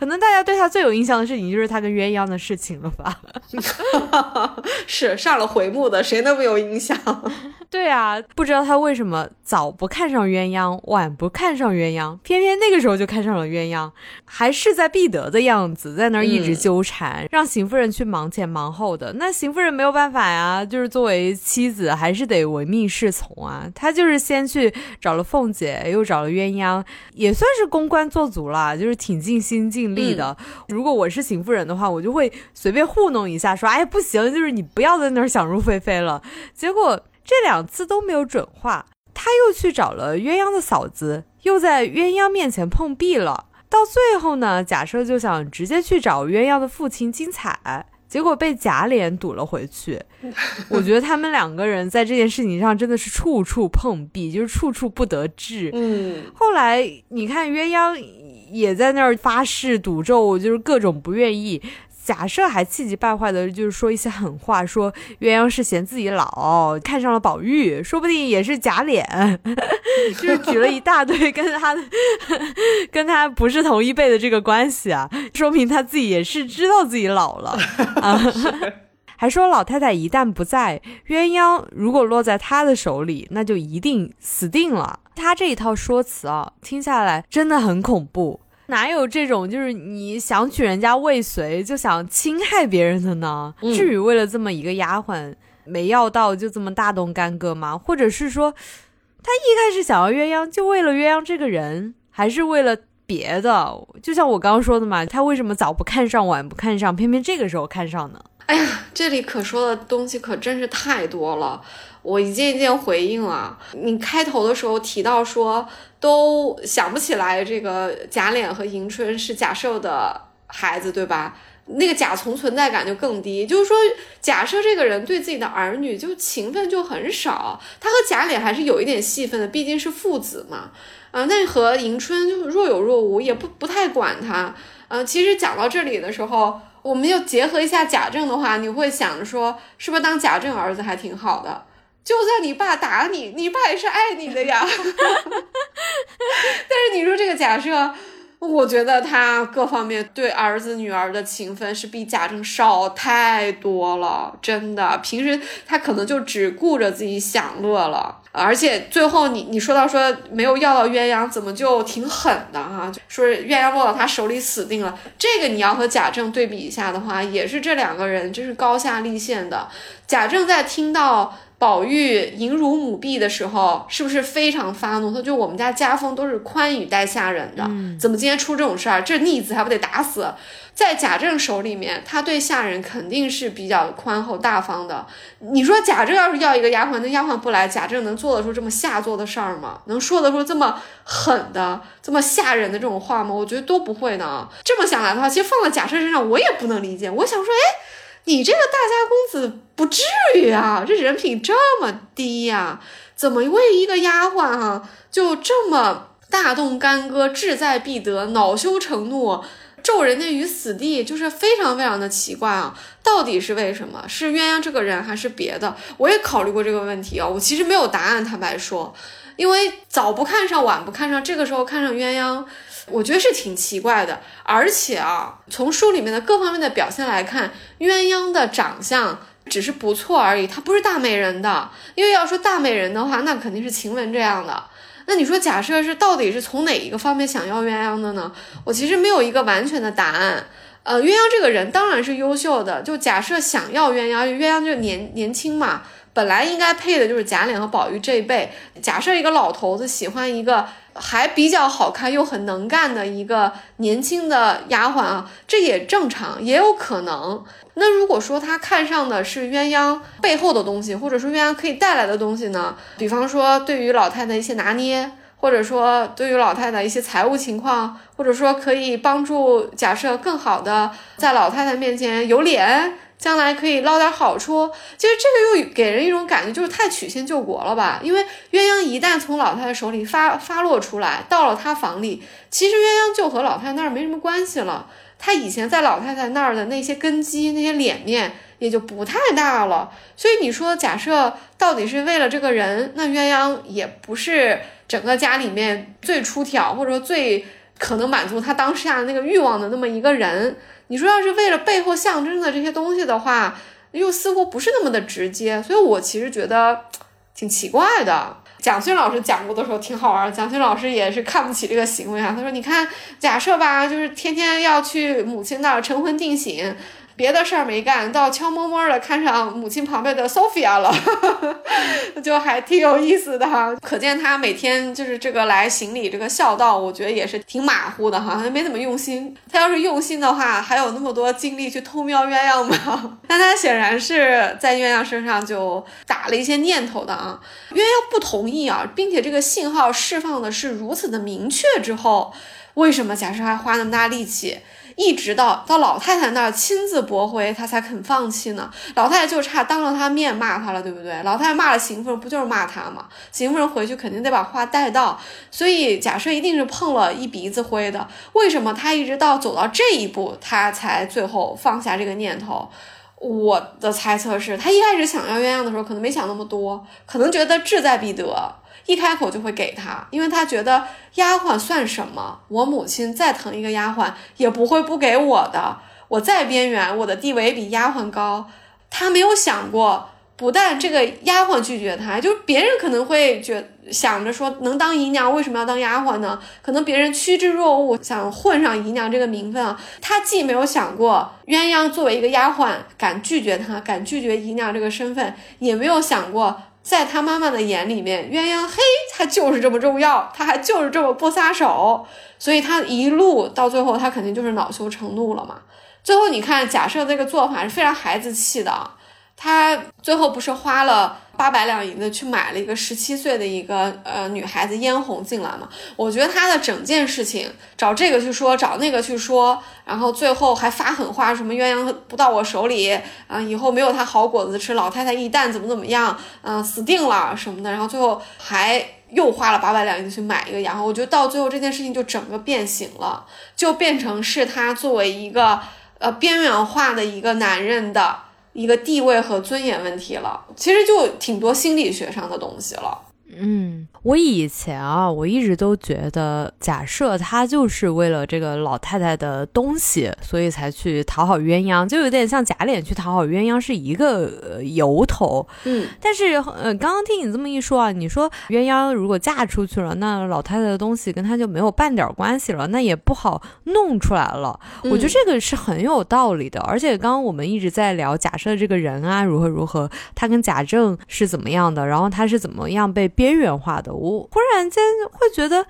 可能大家对他最有印象的事情就是他跟鸳鸯的事情了吧？是上了回目的，谁能没有印象？对啊，不知道他为什么早不看上鸳鸯，晚不看上鸳鸯，偏偏那个时候就看上了鸳鸯，还势在必得的样子，在那儿一直纠缠，让邢夫人去忙前忙后的。那邢夫人没有办法呀，就是作为妻子，还是得唯命是从啊。她就是先去找了凤姐，又找了鸳鸯，也算是公关做足了，就是挺尽心尽力的。如果我是邢夫人的话，我就会随便糊弄一下，说哎不行，就是你不要在那儿想入非非了。结果。这两次都没有准话，他又去找了鸳鸯的嫂子，又在鸳鸯面前碰壁了。到最后呢，假设就想直接去找鸳鸯的父亲金彩，结果被贾琏堵了回去。我觉得他们两个人在这件事情上真的是处处碰壁，就是处处不得志。嗯，后来你看鸳鸯也在那儿发誓赌咒，就是各种不愿意。假设还气急败坏的，就是说一些狠话，说鸳鸯是嫌自己老，看上了宝玉，说不定也是假脸，就是举了一大堆跟他 跟他不是同一辈的这个关系啊，说明他自己也是知道自己老了 啊。还说老太太一旦不在，鸳鸯如果落在他的手里，那就一定死定了。他这一套说辞啊，听下来真的很恐怖。哪有这种就是你想娶人家未遂就想侵害别人的呢？至于为了这么一个丫鬟没要到就这么大动干戈吗？或者是说，他一开始想要鸳鸯就为了鸳鸯这个人，还是为了别的？就像我刚刚说的嘛，他为什么早不看上晚不看上，偏偏这个时候看上呢？哎呀，这里可说的东西可真是太多了。我一件一件回应啊。你开头的时候提到说，都想不起来这个贾琏和迎春是贾赦的孩子，对吧？那个贾从存在感就更低。就是说，贾赦这个人对自己的儿女就情分就很少。他和贾琏还是有一点戏份的，毕竟是父子嘛。啊，那和迎春就若有若无，也不不太管他。嗯，其实讲到这里的时候，我们就结合一下贾政的话，你会想着说，是不是当贾政儿子还挺好的？就算你爸打你，你爸也是爱你的呀。但是你说这个假设，我觉得他各方面对儿子女儿的情分是比贾政少太多了，真的。平时他可能就只顾着自己享乐了。而且最后你你说到说没有要到鸳鸯，怎么就挺狠的哈？说鸳鸯落到他手里死定了。这个你要和贾政对比一下的话，也是这两个人真是高下立现的。贾政在听到。宝玉迎辱母婢的时候，是不是非常发怒？他就我们家家风都是宽以待下人的，怎么今天出这种事儿？这逆子还不得打死？在贾政手里面，他对下人肯定是比较宽厚大方的。你说贾政要是要一个丫鬟，那丫鬟不来，贾政能做得出这么下作的事儿吗？能说得出这么狠的、这么吓人的这种话吗？我觉得都不会呢。这么想来的话，其实放在贾政身上，我也不能理解。我想说，哎。你这个大家公子不至于啊，这人品这么低呀？怎么为一个丫鬟哈就这么大动干戈，志在必得，恼羞成怒。咒人家于死地，就是非常非常的奇怪啊！到底是为什么？是鸳鸯这个人，还是别的？我也考虑过这个问题啊，我其实没有答案，坦白说，因为早不看上，晚不看上，这个时候看上鸳鸯，我觉得是挺奇怪的。而且啊，从书里面的各方面的表现来看，鸳鸯的长相只是不错而已，她不是大美人的。因为要说大美人的话，那肯定是晴雯这样的。那你说，假设是到底是从哪一个方面想要鸳鸯的呢？我其实没有一个完全的答案。呃，鸳鸯这个人当然是优秀的，就假设想要鸳鸯，鸳鸯就年年轻嘛，本来应该配的就是贾琏和宝玉这一辈。假设一个老头子喜欢一个还比较好看又很能干的一个年轻的丫鬟啊，这也正常，也有可能。那如果说他看上的是鸳鸯背后的东西，或者说鸳鸯可以带来的东西呢？比方说对于老太太一些拿捏，或者说对于老太太一些财务情况，或者说可以帮助假设更好的在老太太面前有脸，将来可以捞点好处。其实这个又给人一种感觉，就是太曲线救国了吧？因为鸳鸯一旦从老太太手里发发落出来，到了她房里，其实鸳鸯就和老太太那儿没什么关系了。他以前在老太太那儿的那些根基、那些脸面也就不太大了，所以你说，假设到底是为了这个人，那鸳鸯也不是整个家里面最出挑，或者说最可能满足他当下那个欲望的那么一个人。你说，要是为了背后象征的这些东西的话，又似乎不是那么的直接，所以我其实觉得挺奇怪的。蒋勋老师讲过的时候挺好玩，蒋勋老师也是看不起这个行为啊。他说：“你看，假设吧，就是天天要去母亲那儿成婚定省。”别的事儿没干，倒悄摸摸的看上母亲旁边的 Sophia 了，就还挺有意思的哈。可见他每天就是这个来行礼，这个孝道，我觉得也是挺马虎的哈，没怎么用心。他要是用心的话，还有那么多精力去偷瞄鸳鸯吗？但他显然是在鸳鸯身上就打了一些念头的啊。鸳鸯不同意啊，并且这个信号释放的是如此的明确之后，为什么贾赦还花那么大力气？一直到到老太太那儿亲自驳回，他才肯放弃呢。老太太就差当着他面骂他了，对不对？老太太骂了邢夫人，不就是骂他吗？邢夫人回去肯定得把话带到，所以假设一定是碰了一鼻子灰的。为什么他一直到走到这一步，他才最后放下这个念头？我的猜测是他一开始想要鸳鸯的时候，可能没想那么多，可能觉得志在必得。一开口就会给他，因为他觉得丫鬟算什么？我母亲再疼一个丫鬟，也不会不给我的。我再边缘，我的地位比丫鬟高。他没有想过，不但这个丫鬟拒绝他，就别人可能会觉想着说，能当姨娘为什么要当丫鬟呢？可能别人趋之若鹜，想混上姨娘这个名分啊。他既没有想过鸳鸯作为一个丫鬟敢拒绝他，敢拒绝姨娘这个身份，也没有想过。在他妈妈的眼里面，鸳鸯黑，他就是这么重要，他还就是这么不撒手，所以他一路到最后，他肯定就是恼羞成怒了嘛。最后你看，假设这个做法是非常孩子气的。他最后不是花了八百两银子去买了一个十七岁的一个呃女孩子嫣红进来吗？我觉得他的整件事情找这个去说，找那个去说，然后最后还发狠话，什么鸳鸯不到我手里啊，以后没有他好果子吃，老太太一旦怎么怎么样，嗯，死定了什么的，然后最后还又花了八百两银子去买一个丫鬟。我觉得到最后这件事情就整个变形了，就变成是他作为一个呃边缘化的一个男人的。一个地位和尊严问题了，其实就挺多心理学上的东西了。嗯，我以前啊，我一直都觉得，假设他就是为了这个老太太的东西，所以才去讨好鸳鸯，就有点像假脸去讨好鸳鸯是一个由头。嗯，但是呃，刚刚听你这么一说啊，你说鸳鸯如果嫁出去了，那老太太的东西跟他就没有半点关系了，那也不好弄出来了。我觉得这个是很有道理的。而且刚刚我们一直在聊假设这个人啊如何如何，他跟贾政是怎么样的，然后他是怎么样被。边缘化的，我忽然间会觉得。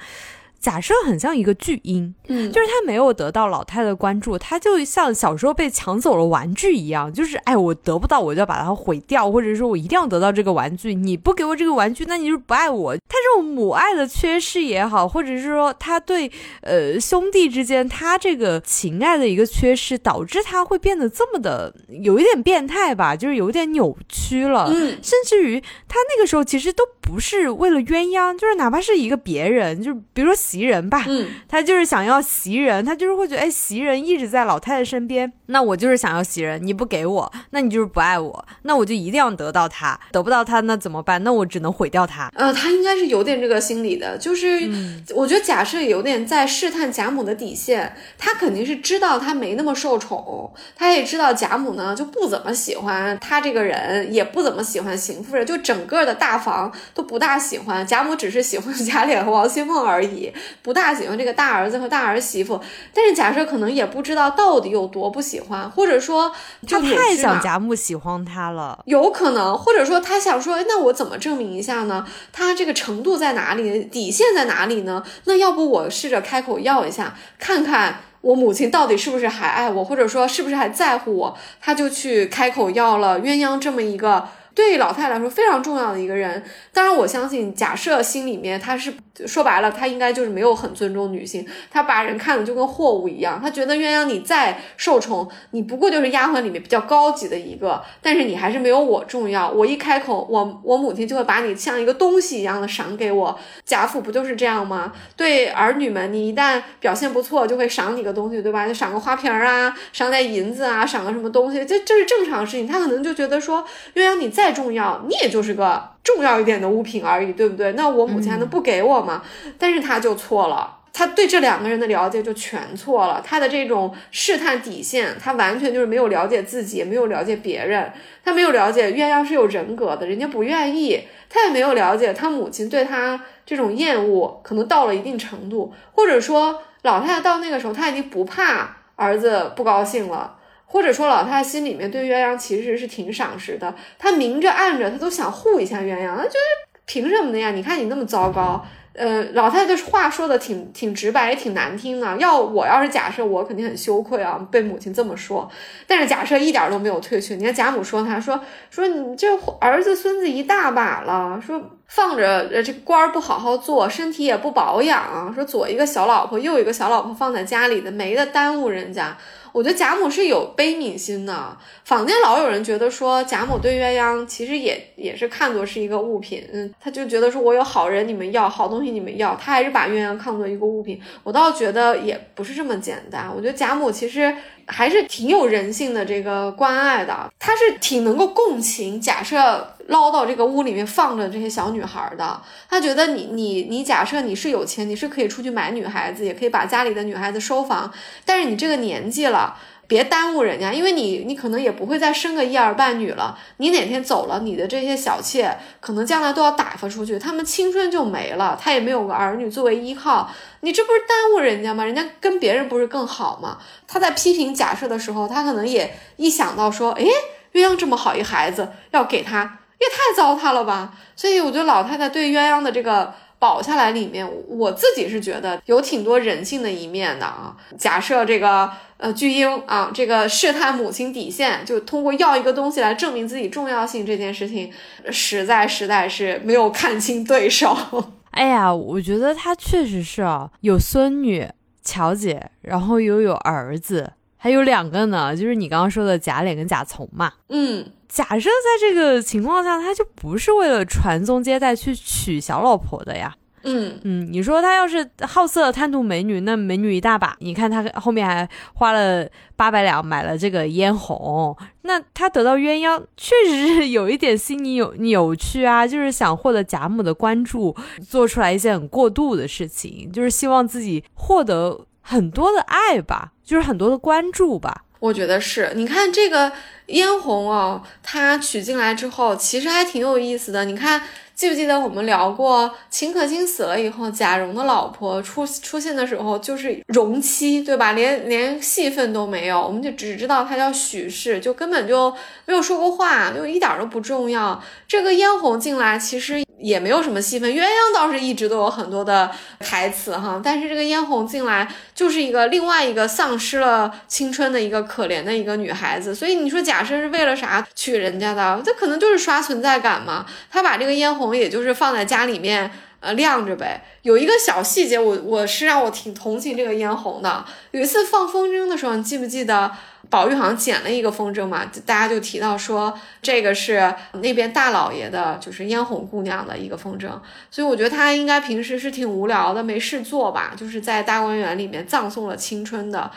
假设很像一个巨婴，嗯，就是他没有得到老太太的关注，他就像小时候被抢走了玩具一样，就是哎，我得不到我就要把它毁掉，或者说我一定要得到这个玩具，你不给我这个玩具，那你就不爱我。他这种母爱的缺失也好，或者是说他对呃兄弟之间他这个情爱的一个缺失，导致他会变得这么的有一点变态吧，就是有点扭曲了，嗯，甚至于他那个时候其实都不是为了鸳鸯，就是哪怕是一个别人，就比如说。袭人吧，嗯，他就是想要袭人，他就是会觉得，哎，袭人一直在老太太身边，那我就是想要袭人，你不给我，那你就是不爱我，那我就一定要得到他，得不到他那怎么办？那我只能毁掉他。呃，他应该是有点这个心理的，就是我觉得假设有点在试探贾母的底线，他肯定是知道他没那么受宠，他也知道贾母呢就不怎么喜欢他这个人，也不怎么喜欢邢夫人，就整个的大房都不大喜欢贾母，只是喜欢贾琏和王熙凤而已，不大喜欢这个大儿子和大儿媳妇。但是假设可能也不知道到底有多不喜欢，或者说他太想贾母喜欢他了，有可能，或者说他想说，那我怎么证明一下呢？他这个程度在哪里？底线在哪里呢？那要不我试着开口要一下，看看我母亲到底是不是还爱我，或者说是不是还在乎我？他就去开口要了鸳鸯这么一个。对老太太来说非常重要的一个人，当然我相信，假设心里面他是说白了，他应该就是没有很尊重女性，他把人看的就跟货物一样，他觉得鸳鸯你再受宠，你不过就是丫鬟里面比较高级的一个，但是你还是没有我重要。我一开口，我我母亲就会把你像一个东西一样的赏给我。贾府不就是这样吗？对儿女们，你一旦表现不错，就会赏你个东西，对吧？就赏个花瓶啊，赏点银子啊，赏个什么东西，这这是正常事情。他可能就觉得说，鸳鸯你再。再重要，你也就是个重要一点的物品而已，对不对？那我母亲还能不给我吗？但是他就错了，他对这两个人的了解就全错了。他的这种试探底线，他完全就是没有了解自己，也没有了解别人。他没有了解鸳鸯是有人格的，人家不愿意。他也没有了解他母亲对他这种厌恶，可能到了一定程度，或者说老太太到那个时候，他已经不怕儿子不高兴了。或者说，老太太心里面对鸳鸯其实是挺赏识的，她明着暗着，她都想护一下鸳鸯，她觉得凭什么的呀？你看你那么糟糕。呃，老太太话说的挺挺直白，也挺难听的。要我要是假设，我肯定很羞愧啊，被母亲这么说。但是假设一点都没有退却。你看贾母说他说说你这儿子孙子一大把了，说放着呃这个官儿不好好做，身体也不保养，说左一个小老婆，右一个小老婆放在家里的，没得耽误人家。我觉得贾母是有悲悯心的，坊间老有人觉得说贾母对鸳鸯其实也也是看作是一个物品，嗯，他就觉得说我有好人你们要，好东西你们要，他还是把鸳鸯看作一个物品。我倒觉得也不是这么简单，我觉得贾母其实。还是挺有人性的这个关爱的，他是挺能够共情。假设捞到这个屋里面放着这些小女孩的，他觉得你你你假设你是有钱，你是可以出去买女孩子，也可以把家里的女孩子收房，但是你这个年纪了。别耽误人家，因为你你可能也不会再生个一儿半女了。你哪天走了，你的这些小妾可能将来都要打发出去，他们青春就没了，他也没有个儿女作为依靠，你这不是耽误人家吗？人家跟别人不是更好吗？他在批评假设的时候，他可能也一想到说，哎，鸳鸯这么好一孩子，要给他也太糟蹋了吧。所以我觉得老太太对鸳鸯的这个。保下来里面，我自己是觉得有挺多人性的一面的啊。假设这个呃巨婴啊，这个试探母亲底线，就通过要一个东西来证明自己重要性这件事情，实在实在是没有看清对手。哎呀，我觉得他确实是啊，有孙女乔姐，然后又有儿子，还有两个呢，就是你刚刚说的贾琏跟贾从嘛。嗯。假设在这个情况下，他就不是为了传宗接代去娶小老婆的呀。嗯嗯，你说他要是好色贪图美女，那美女一大把。你看他后面还花了八百两买了这个嫣红，那他得到鸳鸯，确实是有一点心理扭扭曲啊，就是想获得贾母的关注，做出来一些很过度的事情，就是希望自己获得很多的爱吧，就是很多的关注吧。我觉得是，你看这个。嫣红哦，她娶进来之后，其实还挺有意思的。你看，记不记得我们聊过，秦可卿死了以后，贾蓉的老婆出出现的时候，就是容妻，对吧？连连戏份都没有，我们就只知道她叫许氏，就根本就没有说过话，就一点都不重要。这个嫣红进来，其实。也没有什么戏份，鸳鸯倒是一直都有很多的台词哈，但是这个嫣红进来就是一个另外一个丧失了青春的一个可怜的一个女孩子，所以你说贾生是为了啥娶人家的？这可能就是刷存在感嘛。他把这个嫣红也就是放在家里面呃晾着呗。有一个小细节，我我是让我挺同情这个嫣红的。有一次放风筝的时候，你记不记得宝玉好像捡了一个风筝嘛，大家就提到说这个是那边大老爷的，就是嫣红姑娘的一个风筝，所以我觉得他应该平时是挺无聊的，没事做吧，就是在大观园里面葬送了青春的。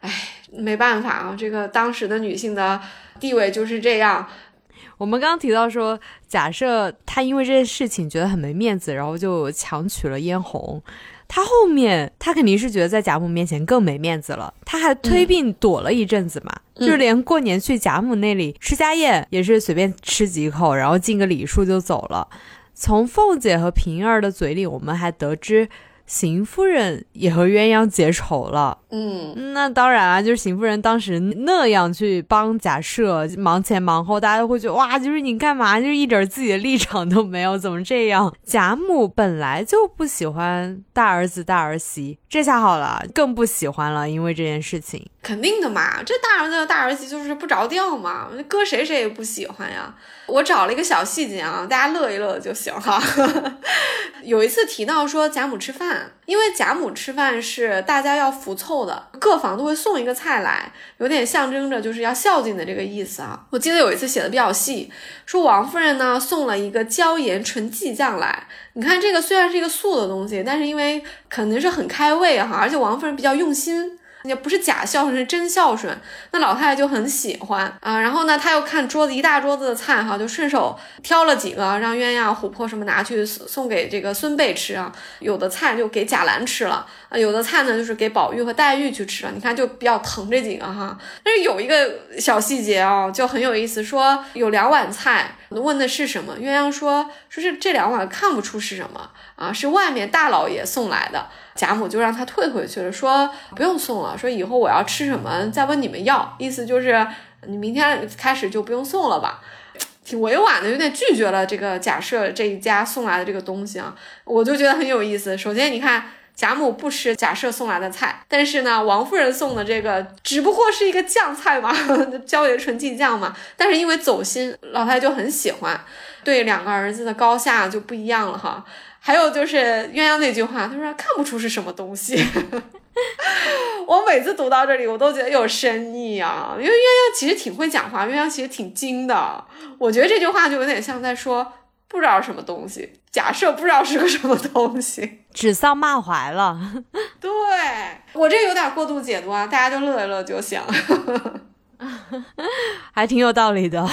哎，没办法啊，这个当时的女性的地位就是这样。我们刚刚提到说，假设他因为这件事情觉得很没面子，然后就强娶了嫣红。他后面他肯定是觉得在贾母面前更没面子了，他还推病躲了一阵子嘛，就连过年去贾母那里吃家宴也是随便吃几口，然后敬个礼数就走了。从凤姐和平儿的嘴里，我们还得知。邢夫人也和鸳鸯结仇了，嗯，那当然啊，就是邢夫人当时那样去帮贾赦忙前忙后，大家都会觉得哇，就是你干嘛，就是一点自己的立场都没有，怎么这样？贾母本来就不喜欢大儿子大儿媳，这下好了，更不喜欢了，因为这件事情。肯定的嘛，这大儿子大儿媳就是不着调嘛，搁谁谁也不喜欢呀。我找了一个小细节啊，大家乐一乐就行哈。有一次提到说贾母吃饭，因为贾母吃饭是大家要服凑的，各房都会送一个菜来，有点象征着就是要孝敬的这个意思啊。我记得有一次写的比较细，说王夫人呢送了一个椒盐纯芥酱来，你看这个虽然是一个素的东西，但是因为肯定是很开胃哈，而且王夫人比较用心。也不是假孝顺，是真孝顺。那老太太就很喜欢啊。然后呢，她又看桌子一大桌子的菜哈，就顺手挑了几个，让鸳鸯、琥珀什么拿去送给这个孙辈吃啊。有的菜就给贾兰吃了啊，有的菜呢就是给宝玉和黛玉去吃了。你看就比较疼这几个哈。但是有一个小细节啊，就很有意思，说有两碗菜，问的是什么？鸳鸯说说是这两碗看不出是什么啊，是外面大老爷送来的。贾母就让他退回去了，说不用送了，说以后我要吃什么再问你们要，意思就是你明天开始就不用送了吧，挺委婉的，有点拒绝了这个假设这一家送来的这个东西啊，我就觉得很有意思。首先你看贾母不吃假设送来的菜，但是呢王夫人送的这个只不过是一个酱菜嘛，椒盐纯净酱嘛，但是因为走心，老太太就很喜欢，对两个儿子的高下就不一样了哈。还有就是鸳鸯那句话，他说看不出是什么东西。我每次读到这里，我都觉得有深意啊，因为鸳鸯其实挺会讲话，鸳鸯其实挺精的。我觉得这句话就有点像在说不知道什么东西，假设不知道是个什么东西，指桑骂槐了。对我这有点过度解读啊，大家就乐一乐就行。还挺有道理的，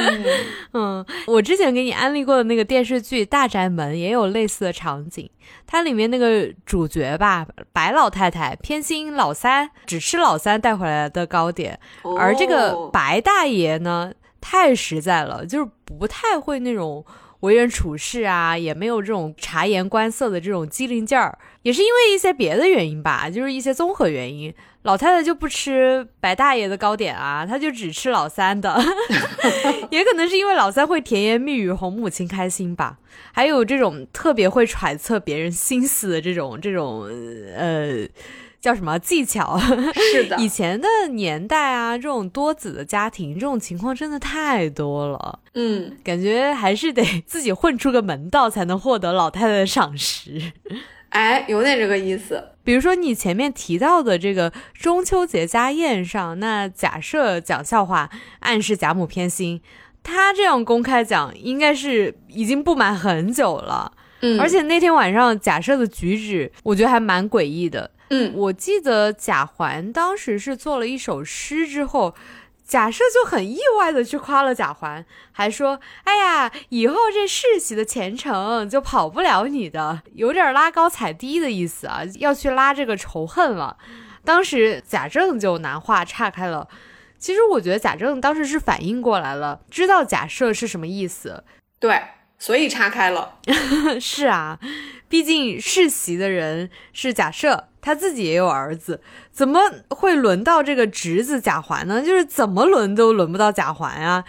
嗯，我之前给你安利过的那个电视剧《大宅门》也有类似的场景，它里面那个主角吧，白老太太偏心老三，只吃老三带回来的糕点，而这个白大爷呢，太实在了，就是不太会那种。为人处事啊，也没有这种察言观色的这种机灵劲儿，也是因为一些别的原因吧，就是一些综合原因。老太太就不吃白大爷的糕点啊，她就只吃老三的，也可能是因为老三会甜言蜜语哄母亲开心吧。还有这种特别会揣测别人心思的这种这种呃。叫什么技巧？是的，以前的年代啊，这种多子的家庭，这种情况真的太多了。嗯，感觉还是得自己混出个门道，才能获得老太太的赏识。哎，有点这个意思。比如说你前面提到的这个中秋节家宴上，那假设讲笑话，暗示贾母偏心，他这样公开讲，应该是已经不满很久了。嗯，而且那天晚上假设的举止，我觉得还蛮诡异的。嗯，我记得贾环当时是做了一首诗之后，贾赦就很意外的去夸了贾环，还说：“哎呀，以后这世袭的前程就跑不了你的，有点拉高踩低的意思啊，要去拉这个仇恨了。”当时贾政就拿话岔开了。其实我觉得贾政当时是反应过来了，知道假设是什么意思，对，所以岔开了。是啊，毕竟世袭的人是贾赦。他自己也有儿子，怎么会轮到这个侄子贾环呢？就是怎么轮都轮不到贾环啊！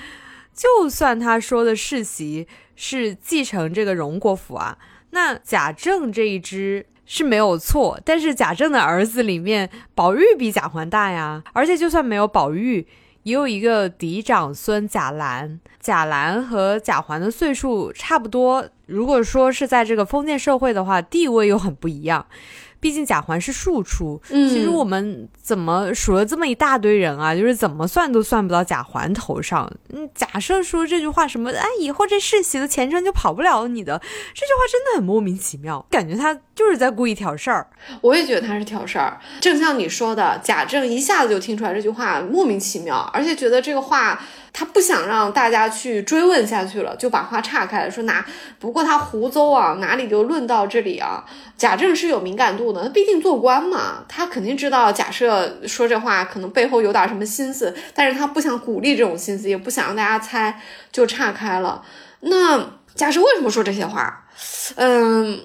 就算他说的世袭是继承这个荣国府啊，那贾政这一支是没有错。但是贾政的儿子里面，宝玉比贾环大呀，而且就算没有宝玉，也有一个嫡长孙贾兰。贾兰和贾环的岁数差不多，如果说是在这个封建社会的话，地位又很不一样。毕竟贾环是庶出，嗯，其实我们怎么数了这么一大堆人啊，就是怎么算都算不到贾环头上。嗯，假设说这句话什么，哎，以后这世袭的前程就跑不了你的，这句话真的很莫名其妙，感觉他就是在故意挑事儿。我也觉得他是挑事儿，正像你说的，贾政一下子就听出来这句话莫名其妙，而且觉得这个话。他不想让大家去追问下去了，就把话岔开了，说哪不过他胡诌啊，哪里就论到这里啊？贾政是有敏感度的，他毕竟做官嘛，他肯定知道贾赦说这话可能背后有点什么心思，但是他不想鼓励这种心思，也不想让大家猜，就岔开了。那贾赦为什么说这些话？嗯，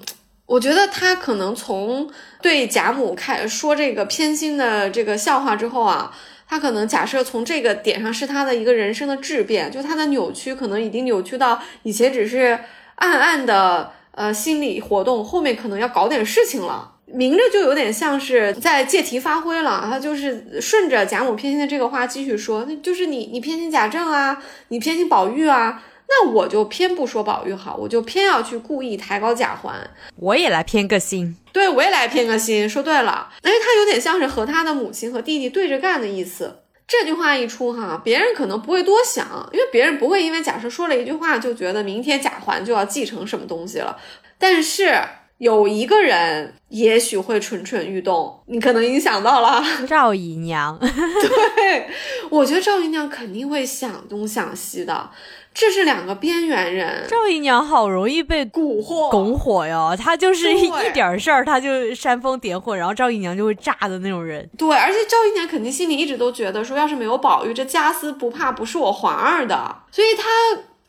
我觉得他可能从对贾母开说这个偏心的这个笑话之后啊。他可能假设从这个点上是他的一个人生的质变，就他的扭曲可能已经扭曲到以前只是暗暗的呃心理活动，后面可能要搞点事情了，明着就有点像是在借题发挥了。他就是顺着贾母偏心的这个话继续说，那就是你你偏心贾政啊，你偏心宝玉啊。那我就偏不说宝玉好，我就偏要去故意抬高贾环，我也来偏个心，对我也来偏个心。说对了，哎，他有点像是和他的母亲和弟弟对着干的意思。这句话一出哈，别人可能不会多想，因为别人不会因为贾赦说了一句话就觉得明天贾环就要继承什么东西了。但是有一个人也许会蠢蠢欲动，你可能已经想到了 赵姨娘。对，我觉得赵姨娘肯定会想东想西的。这是两个边缘人，赵姨娘好容易被蛊惑、拱火哟。她就是一点事儿，她就煽风点火，然后赵姨娘就会炸的那种人。对，而且赵姨娘肯定心里一直都觉得，说要是没有宝玉，这家私不怕不是我皇儿的，所以她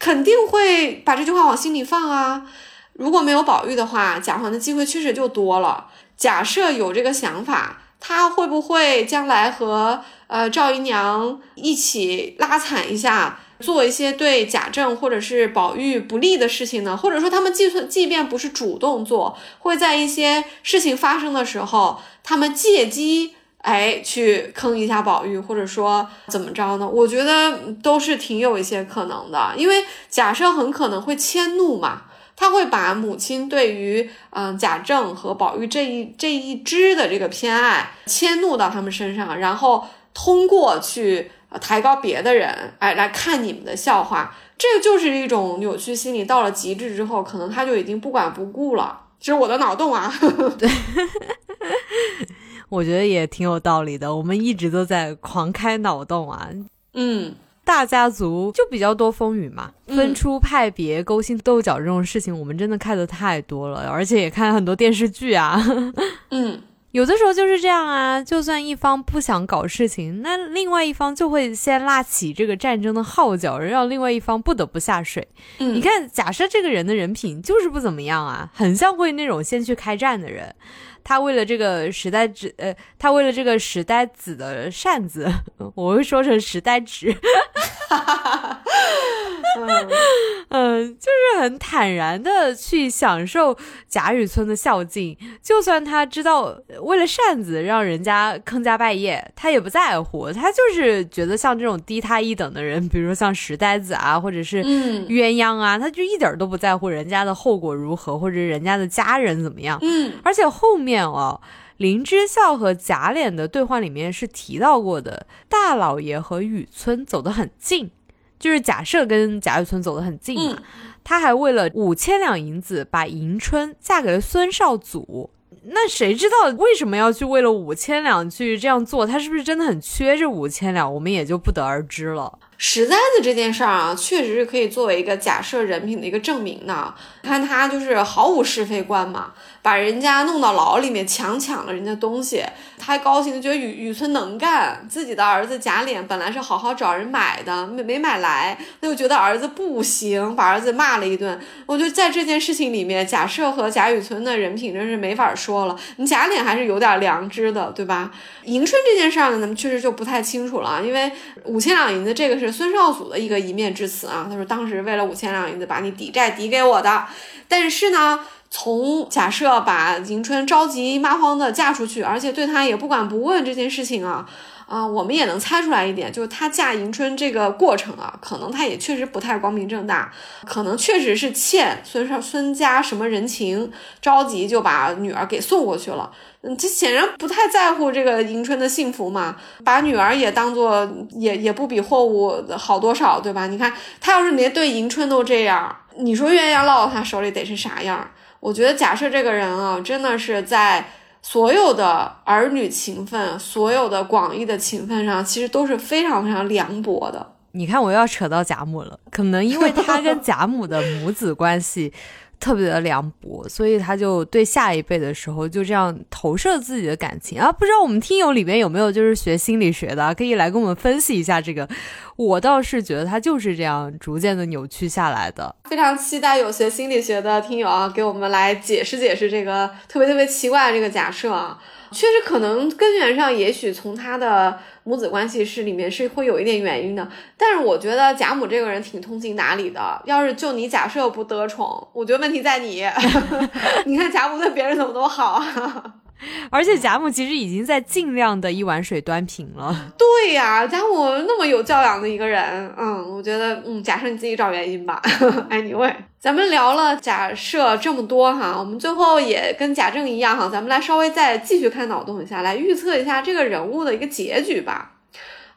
肯定会把这句话往心里放啊。如果没有宝玉的话，贾环的机会确实就多了。假设有这个想法，他会不会将来和呃赵姨娘一起拉惨一下？做一些对贾政或者是宝玉不利的事情呢？或者说他们即算即便不是主动做，会在一些事情发生的时候，他们借机哎去坑一下宝玉，或者说怎么着呢？我觉得都是挺有一些可能的，因为贾赦很可能会迁怒嘛，他会把母亲对于嗯贾政和宝玉这一这一支的这个偏爱迁怒到他们身上，然后通过去。抬高别的人，哎，来看你们的笑话，这个就是一种扭曲心理。到了极致之后，可能他就已经不管不顾了。这是我的脑洞啊。对，我觉得也挺有道理的。我们一直都在狂开脑洞啊。嗯，大家族就比较多风雨嘛，分出派别、勾心斗角这种事情，我们真的看的太多了，而且也看很多电视剧啊。嗯。有的时候就是这样啊，就算一方不想搞事情，那另外一方就会先拉起这个战争的号角，让另外一方不得不下水。嗯，你看，假设这个人的人品就是不怎么样啊，很像会那种先去开战的人。他为了这个时代纸，呃，他为了这个时代子的扇子，我会说成时代纸。嗯，就是很坦然的去享受贾雨村的孝敬，就算他知道为了扇子让人家坑家败业，他也不在乎。他就是觉得像这种低他一等的人，比如说像石呆子啊，或者是鸳鸯啊，他就一点都不在乎人家的后果如何，或者人家的家人怎么样。嗯，而且后面哦，林之孝和贾琏的对话里面是提到过的，大老爷和雨村走得很近。就是假设跟贾雨村走得很近嘛，他还为了五千两银子把迎春嫁给了孙少祖。那谁知道为什么要去为了五千两去这样做？他是不是真的很缺这五千两？我们也就不得而知了。实在的这件事儿啊，确实是可以作为一个假设人品的一个证明呢。看他就是毫无是非观嘛。把人家弄到牢里面，强抢了人家东西，他还高兴觉得雨雨村能干，自己的儿子贾琏本来是好好找人买的，没没买来，他就觉得儿子不行，把儿子骂了一顿。我觉得在这件事情里面，贾赦和贾雨村的人品真是没法说了。你贾琏还是有点良知的，对吧？迎春这件事儿呢，咱们确实就不太清楚了，因为五千两银子这个是孙绍祖的一个一面之词啊，他说当时为了五千两银子把你抵债抵给我的，但是呢。从假设把迎春着急蚂慌的嫁出去，而且对她也不管不问这件事情啊。啊，我们也能猜出来一点，就是她嫁迎春这个过程啊，可能她也确实不太光明正大，可能确实是欠孙少孙家什么人情，着急就把女儿给送过去了。嗯，这显然不太在乎这个迎春的幸福嘛，把女儿也当做也也不比货物好多少，对吧？你看他要是连对迎春都这样，你说鸳鸯落到他手里得是啥样？我觉得假设这个人啊，真的是在。所有的儿女情分，所有的广义的情分上，其实都是非常非常凉薄的。你看，我又要扯到贾母了，可能因为他跟贾母的母子关系。特别的凉薄，所以他就对下一辈的时候就这样投射自己的感情啊。不知道我们听友里面有没有就是学心理学的，可以来跟我们分析一下这个。我倒是觉得他就是这样逐渐的扭曲下来的。非常期待有学心理学的听友啊，给我们来解释解释这个特别特别奇怪的这个假设啊。确实可能根源上，也许从他的母子关系是里面是会有一点原因的。但是我觉得贾母这个人挺通情达理的。要是就你假设不得宠，我觉得问题在你。你看贾母对别人怎么都好啊。而且贾母其实已经在尽量的一碗水端平了。对呀，贾母那么有教养的一个人，嗯，我觉得，嗯，假设你自己找原因吧。Anyway，咱们聊了假设这么多哈，我们最后也跟贾政一样哈，咱们来稍微再继续开脑洞一下，来预测一下这个人物的一个结局吧。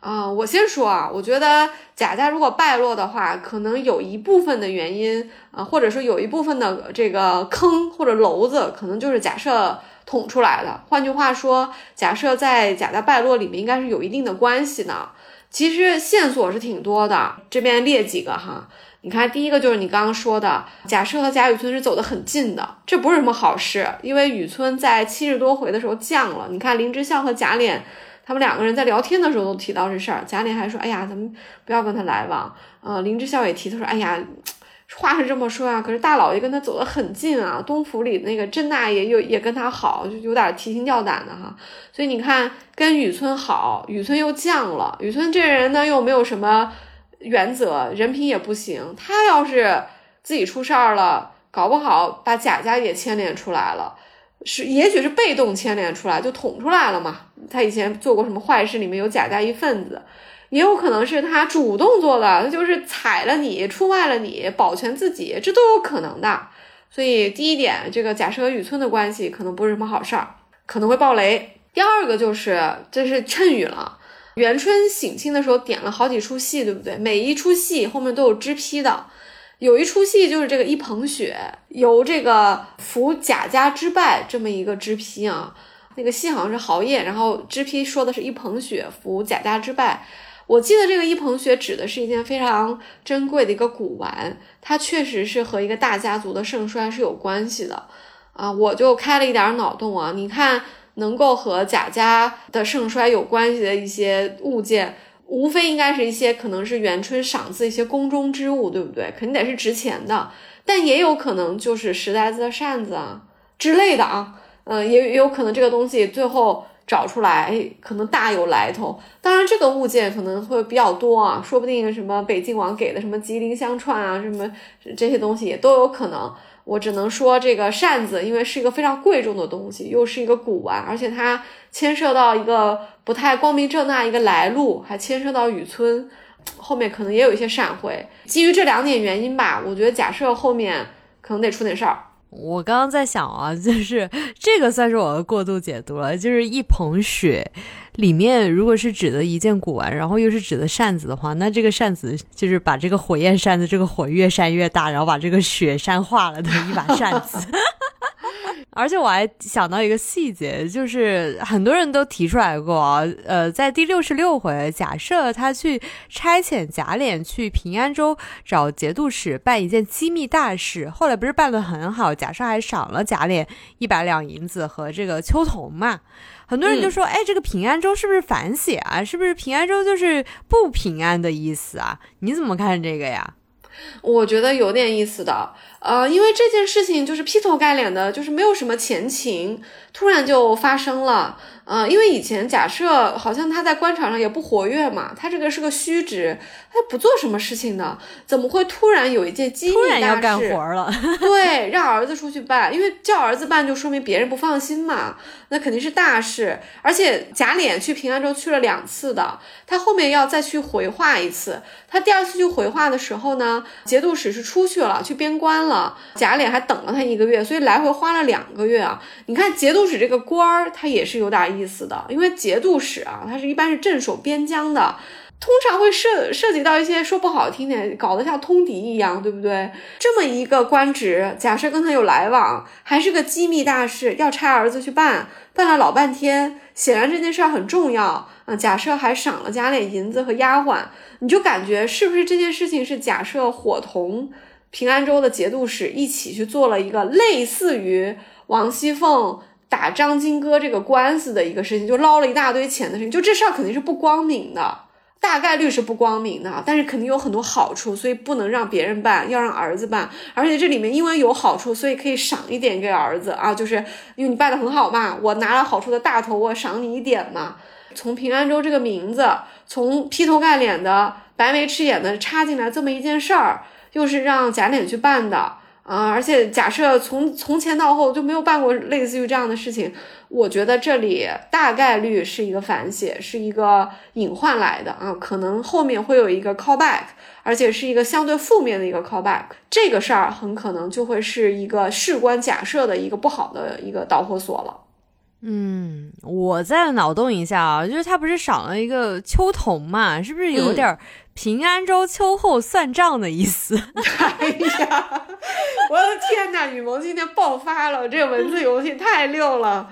啊，我先说啊，我觉得贾家如果败落的话，可能有一部分的原因啊，或者说有一部分的这个坑或者篓子，可能就是假设。捅出来的。换句话说，假设在贾家败落里面，应该是有一定的关系的。其实线索是挺多的，这边列几个哈。你看，第一个就是你刚刚说的，贾赦和贾雨村是走得很近的，这不是什么好事，因为雨村在七十多回的时候降了。你看林之孝和贾琏他们两个人在聊天的时候都提到这事儿，贾琏还说：“哎呀，咱们不要跟他来往。”呃，林之孝也提，他说：“哎呀。”话是这么说啊，可是大老爷跟他走得很近啊，东府里那个甄大爷又也跟他好，就有点提心吊胆的哈。所以你看，跟雨村好，雨村又犟了。雨村这人呢，又没有什么原则，人品也不行。他要是自己出事儿了，搞不好把贾家也牵连出来了，是也许是被动牵连出来，就捅出来了嘛。他以前做过什么坏事，里面有贾家一份子。也有可能是他主动做的，他就是踩了你，出卖了你，保全自己，这都有可能的。所以第一点，这个贾赦和雨村的关系可能不是什么好事儿，可能会爆雷。第二个就是这是谶语了。元春省亲的时候点了好几出戏，对不对？每一出戏后面都有支批的。有一出戏就是这个一捧雪，由这个扶贾家之败这么一个支批啊。那个戏好像是豪宴，然后支批说的是一捧雪扶贾家之败。我记得这个一捧雪指的是一件非常珍贵的一个古玩，它确实是和一个大家族的盛衰是有关系的啊！我就开了一点脑洞啊，你看能够和贾家的盛衰有关系的一些物件，无非应该是一些可能是元春赏赐一些宫中之物，对不对？肯定得是值钱的，但也有可能就是石呆子的扇子啊之类的啊，嗯，也有可能这个东西最后。找出来，可能大有来头。当然，这个物件可能会比较多啊，说不定什么北静王给的什么吉林香串啊，什么这些东西也都有可能。我只能说，这个扇子因为是一个非常贵重的东西，又是一个古玩，而且它牵涉到一个不太光明正大一个来路，还牵涉到雨村，后面可能也有一些闪回。基于这两点原因吧，我觉得假设后面可能得出点事儿。我刚刚在想啊，就是这个算是我的过度解读了。就是一捧雪里面，如果是指的一件古玩，然后又是指的扇子的话，那这个扇子就是把这个火焰扇子，这个火越扇越大，然后把这个雪扇化了的一把扇子。而且我还想到一个细节，就是很多人都提出来过啊，呃，在第六十六回，假设他去差遣贾琏去平安州找节度使办一件机密大事，后来不是办得很好，贾赦还赏了贾琏一百两银子和这个秋桐嘛，很多人就说，哎，这个平安州是不是反写啊？是不是平安州就是不平安的意思啊？你怎么看这个呀？我觉得有点意思的，呃，因为这件事情就是劈头盖脸的，就是没有什么前情，突然就发生了，呃，因为以前假设好像他在官场上也不活跃嘛，他这个是个虚职，他不做什么事情的，怎么会突然有一件机密大事？要干活了，对，让儿子出去办，因为叫儿子办就说明别人不放心嘛，那肯定是大事。而且贾琏去平安州去了两次的，他后面要再去回话一次。他第二次去回话的时候呢，节度使是出去了，去边关了，了贾琏还等了他一个月，所以来回花了两个月啊。你看节度使这个官儿，他也是有点意思的，因为节度使啊，他是一般是镇守边疆的，通常会涉涉及到一些说不好听点，搞得像通敌一样，对不对？这么一个官职，假设跟他有来往，还是个机密大事，要差儿子去办，办了老半天，显然这件事儿很重要啊。假设还赏了贾琏银子和丫鬟。你就感觉是不是这件事情是假设伙同平安州的节度使一起去做了一个类似于王熙凤打张金戈这个官司的一个事情，就捞了一大堆钱的事情。就这事儿肯定是不光明的，大概率是不光明的，但是肯定有很多好处，所以不能让别人办，要让儿子办。而且这里面因为有好处，所以可以赏一点给儿子啊，就是因为你办的很好嘛，我拿了好处的大头，我赏你一点嘛。从平安州这个名字，从劈头盖脸的白眉赤眼的插进来这么一件事儿，又是让贾琏去办的啊！而且假设从从前到后就没有办过类似于这样的事情，我觉得这里大概率是一个反写，是一个隐患来的啊！可能后面会有一个 callback，而且是一个相对负面的一个 callback，这个事儿很可能就会是一个事关假设的一个不好的一个导火索了。嗯，我再脑洞一下啊，就是他不是赏了一个秋桐嘛，是不是有点平安州秋后算账的意思？哎呀，我的天呐，雨萌今天爆发了，这个文字游戏太溜了，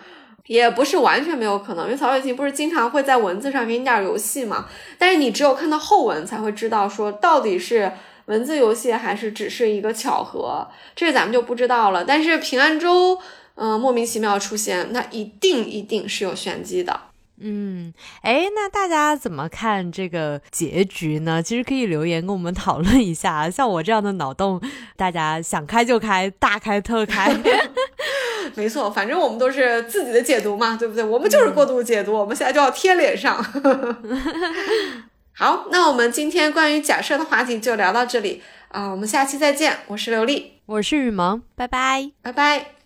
也不是完全没有可能，因为曹雪芹不是经常会在文字上给你点游戏嘛，但是你只有看到后文才会知道说到底是文字游戏还是只是一个巧合，这个咱们就不知道了。但是平安州。嗯，莫名其妙出现，那一定一定是有玄机的。嗯，哎，那大家怎么看这个结局呢？其实可以留言跟我们讨论一下。像我这样的脑洞，大家想开就开，大开特开。没错，反正我们都是自己的解读嘛，对不对？我们就是过度解读，我们现在就要贴脸上。好，那我们今天关于假设的话题就聊到这里啊，我们下期再见。我是刘丽，我是雨萌，拜拜，拜拜。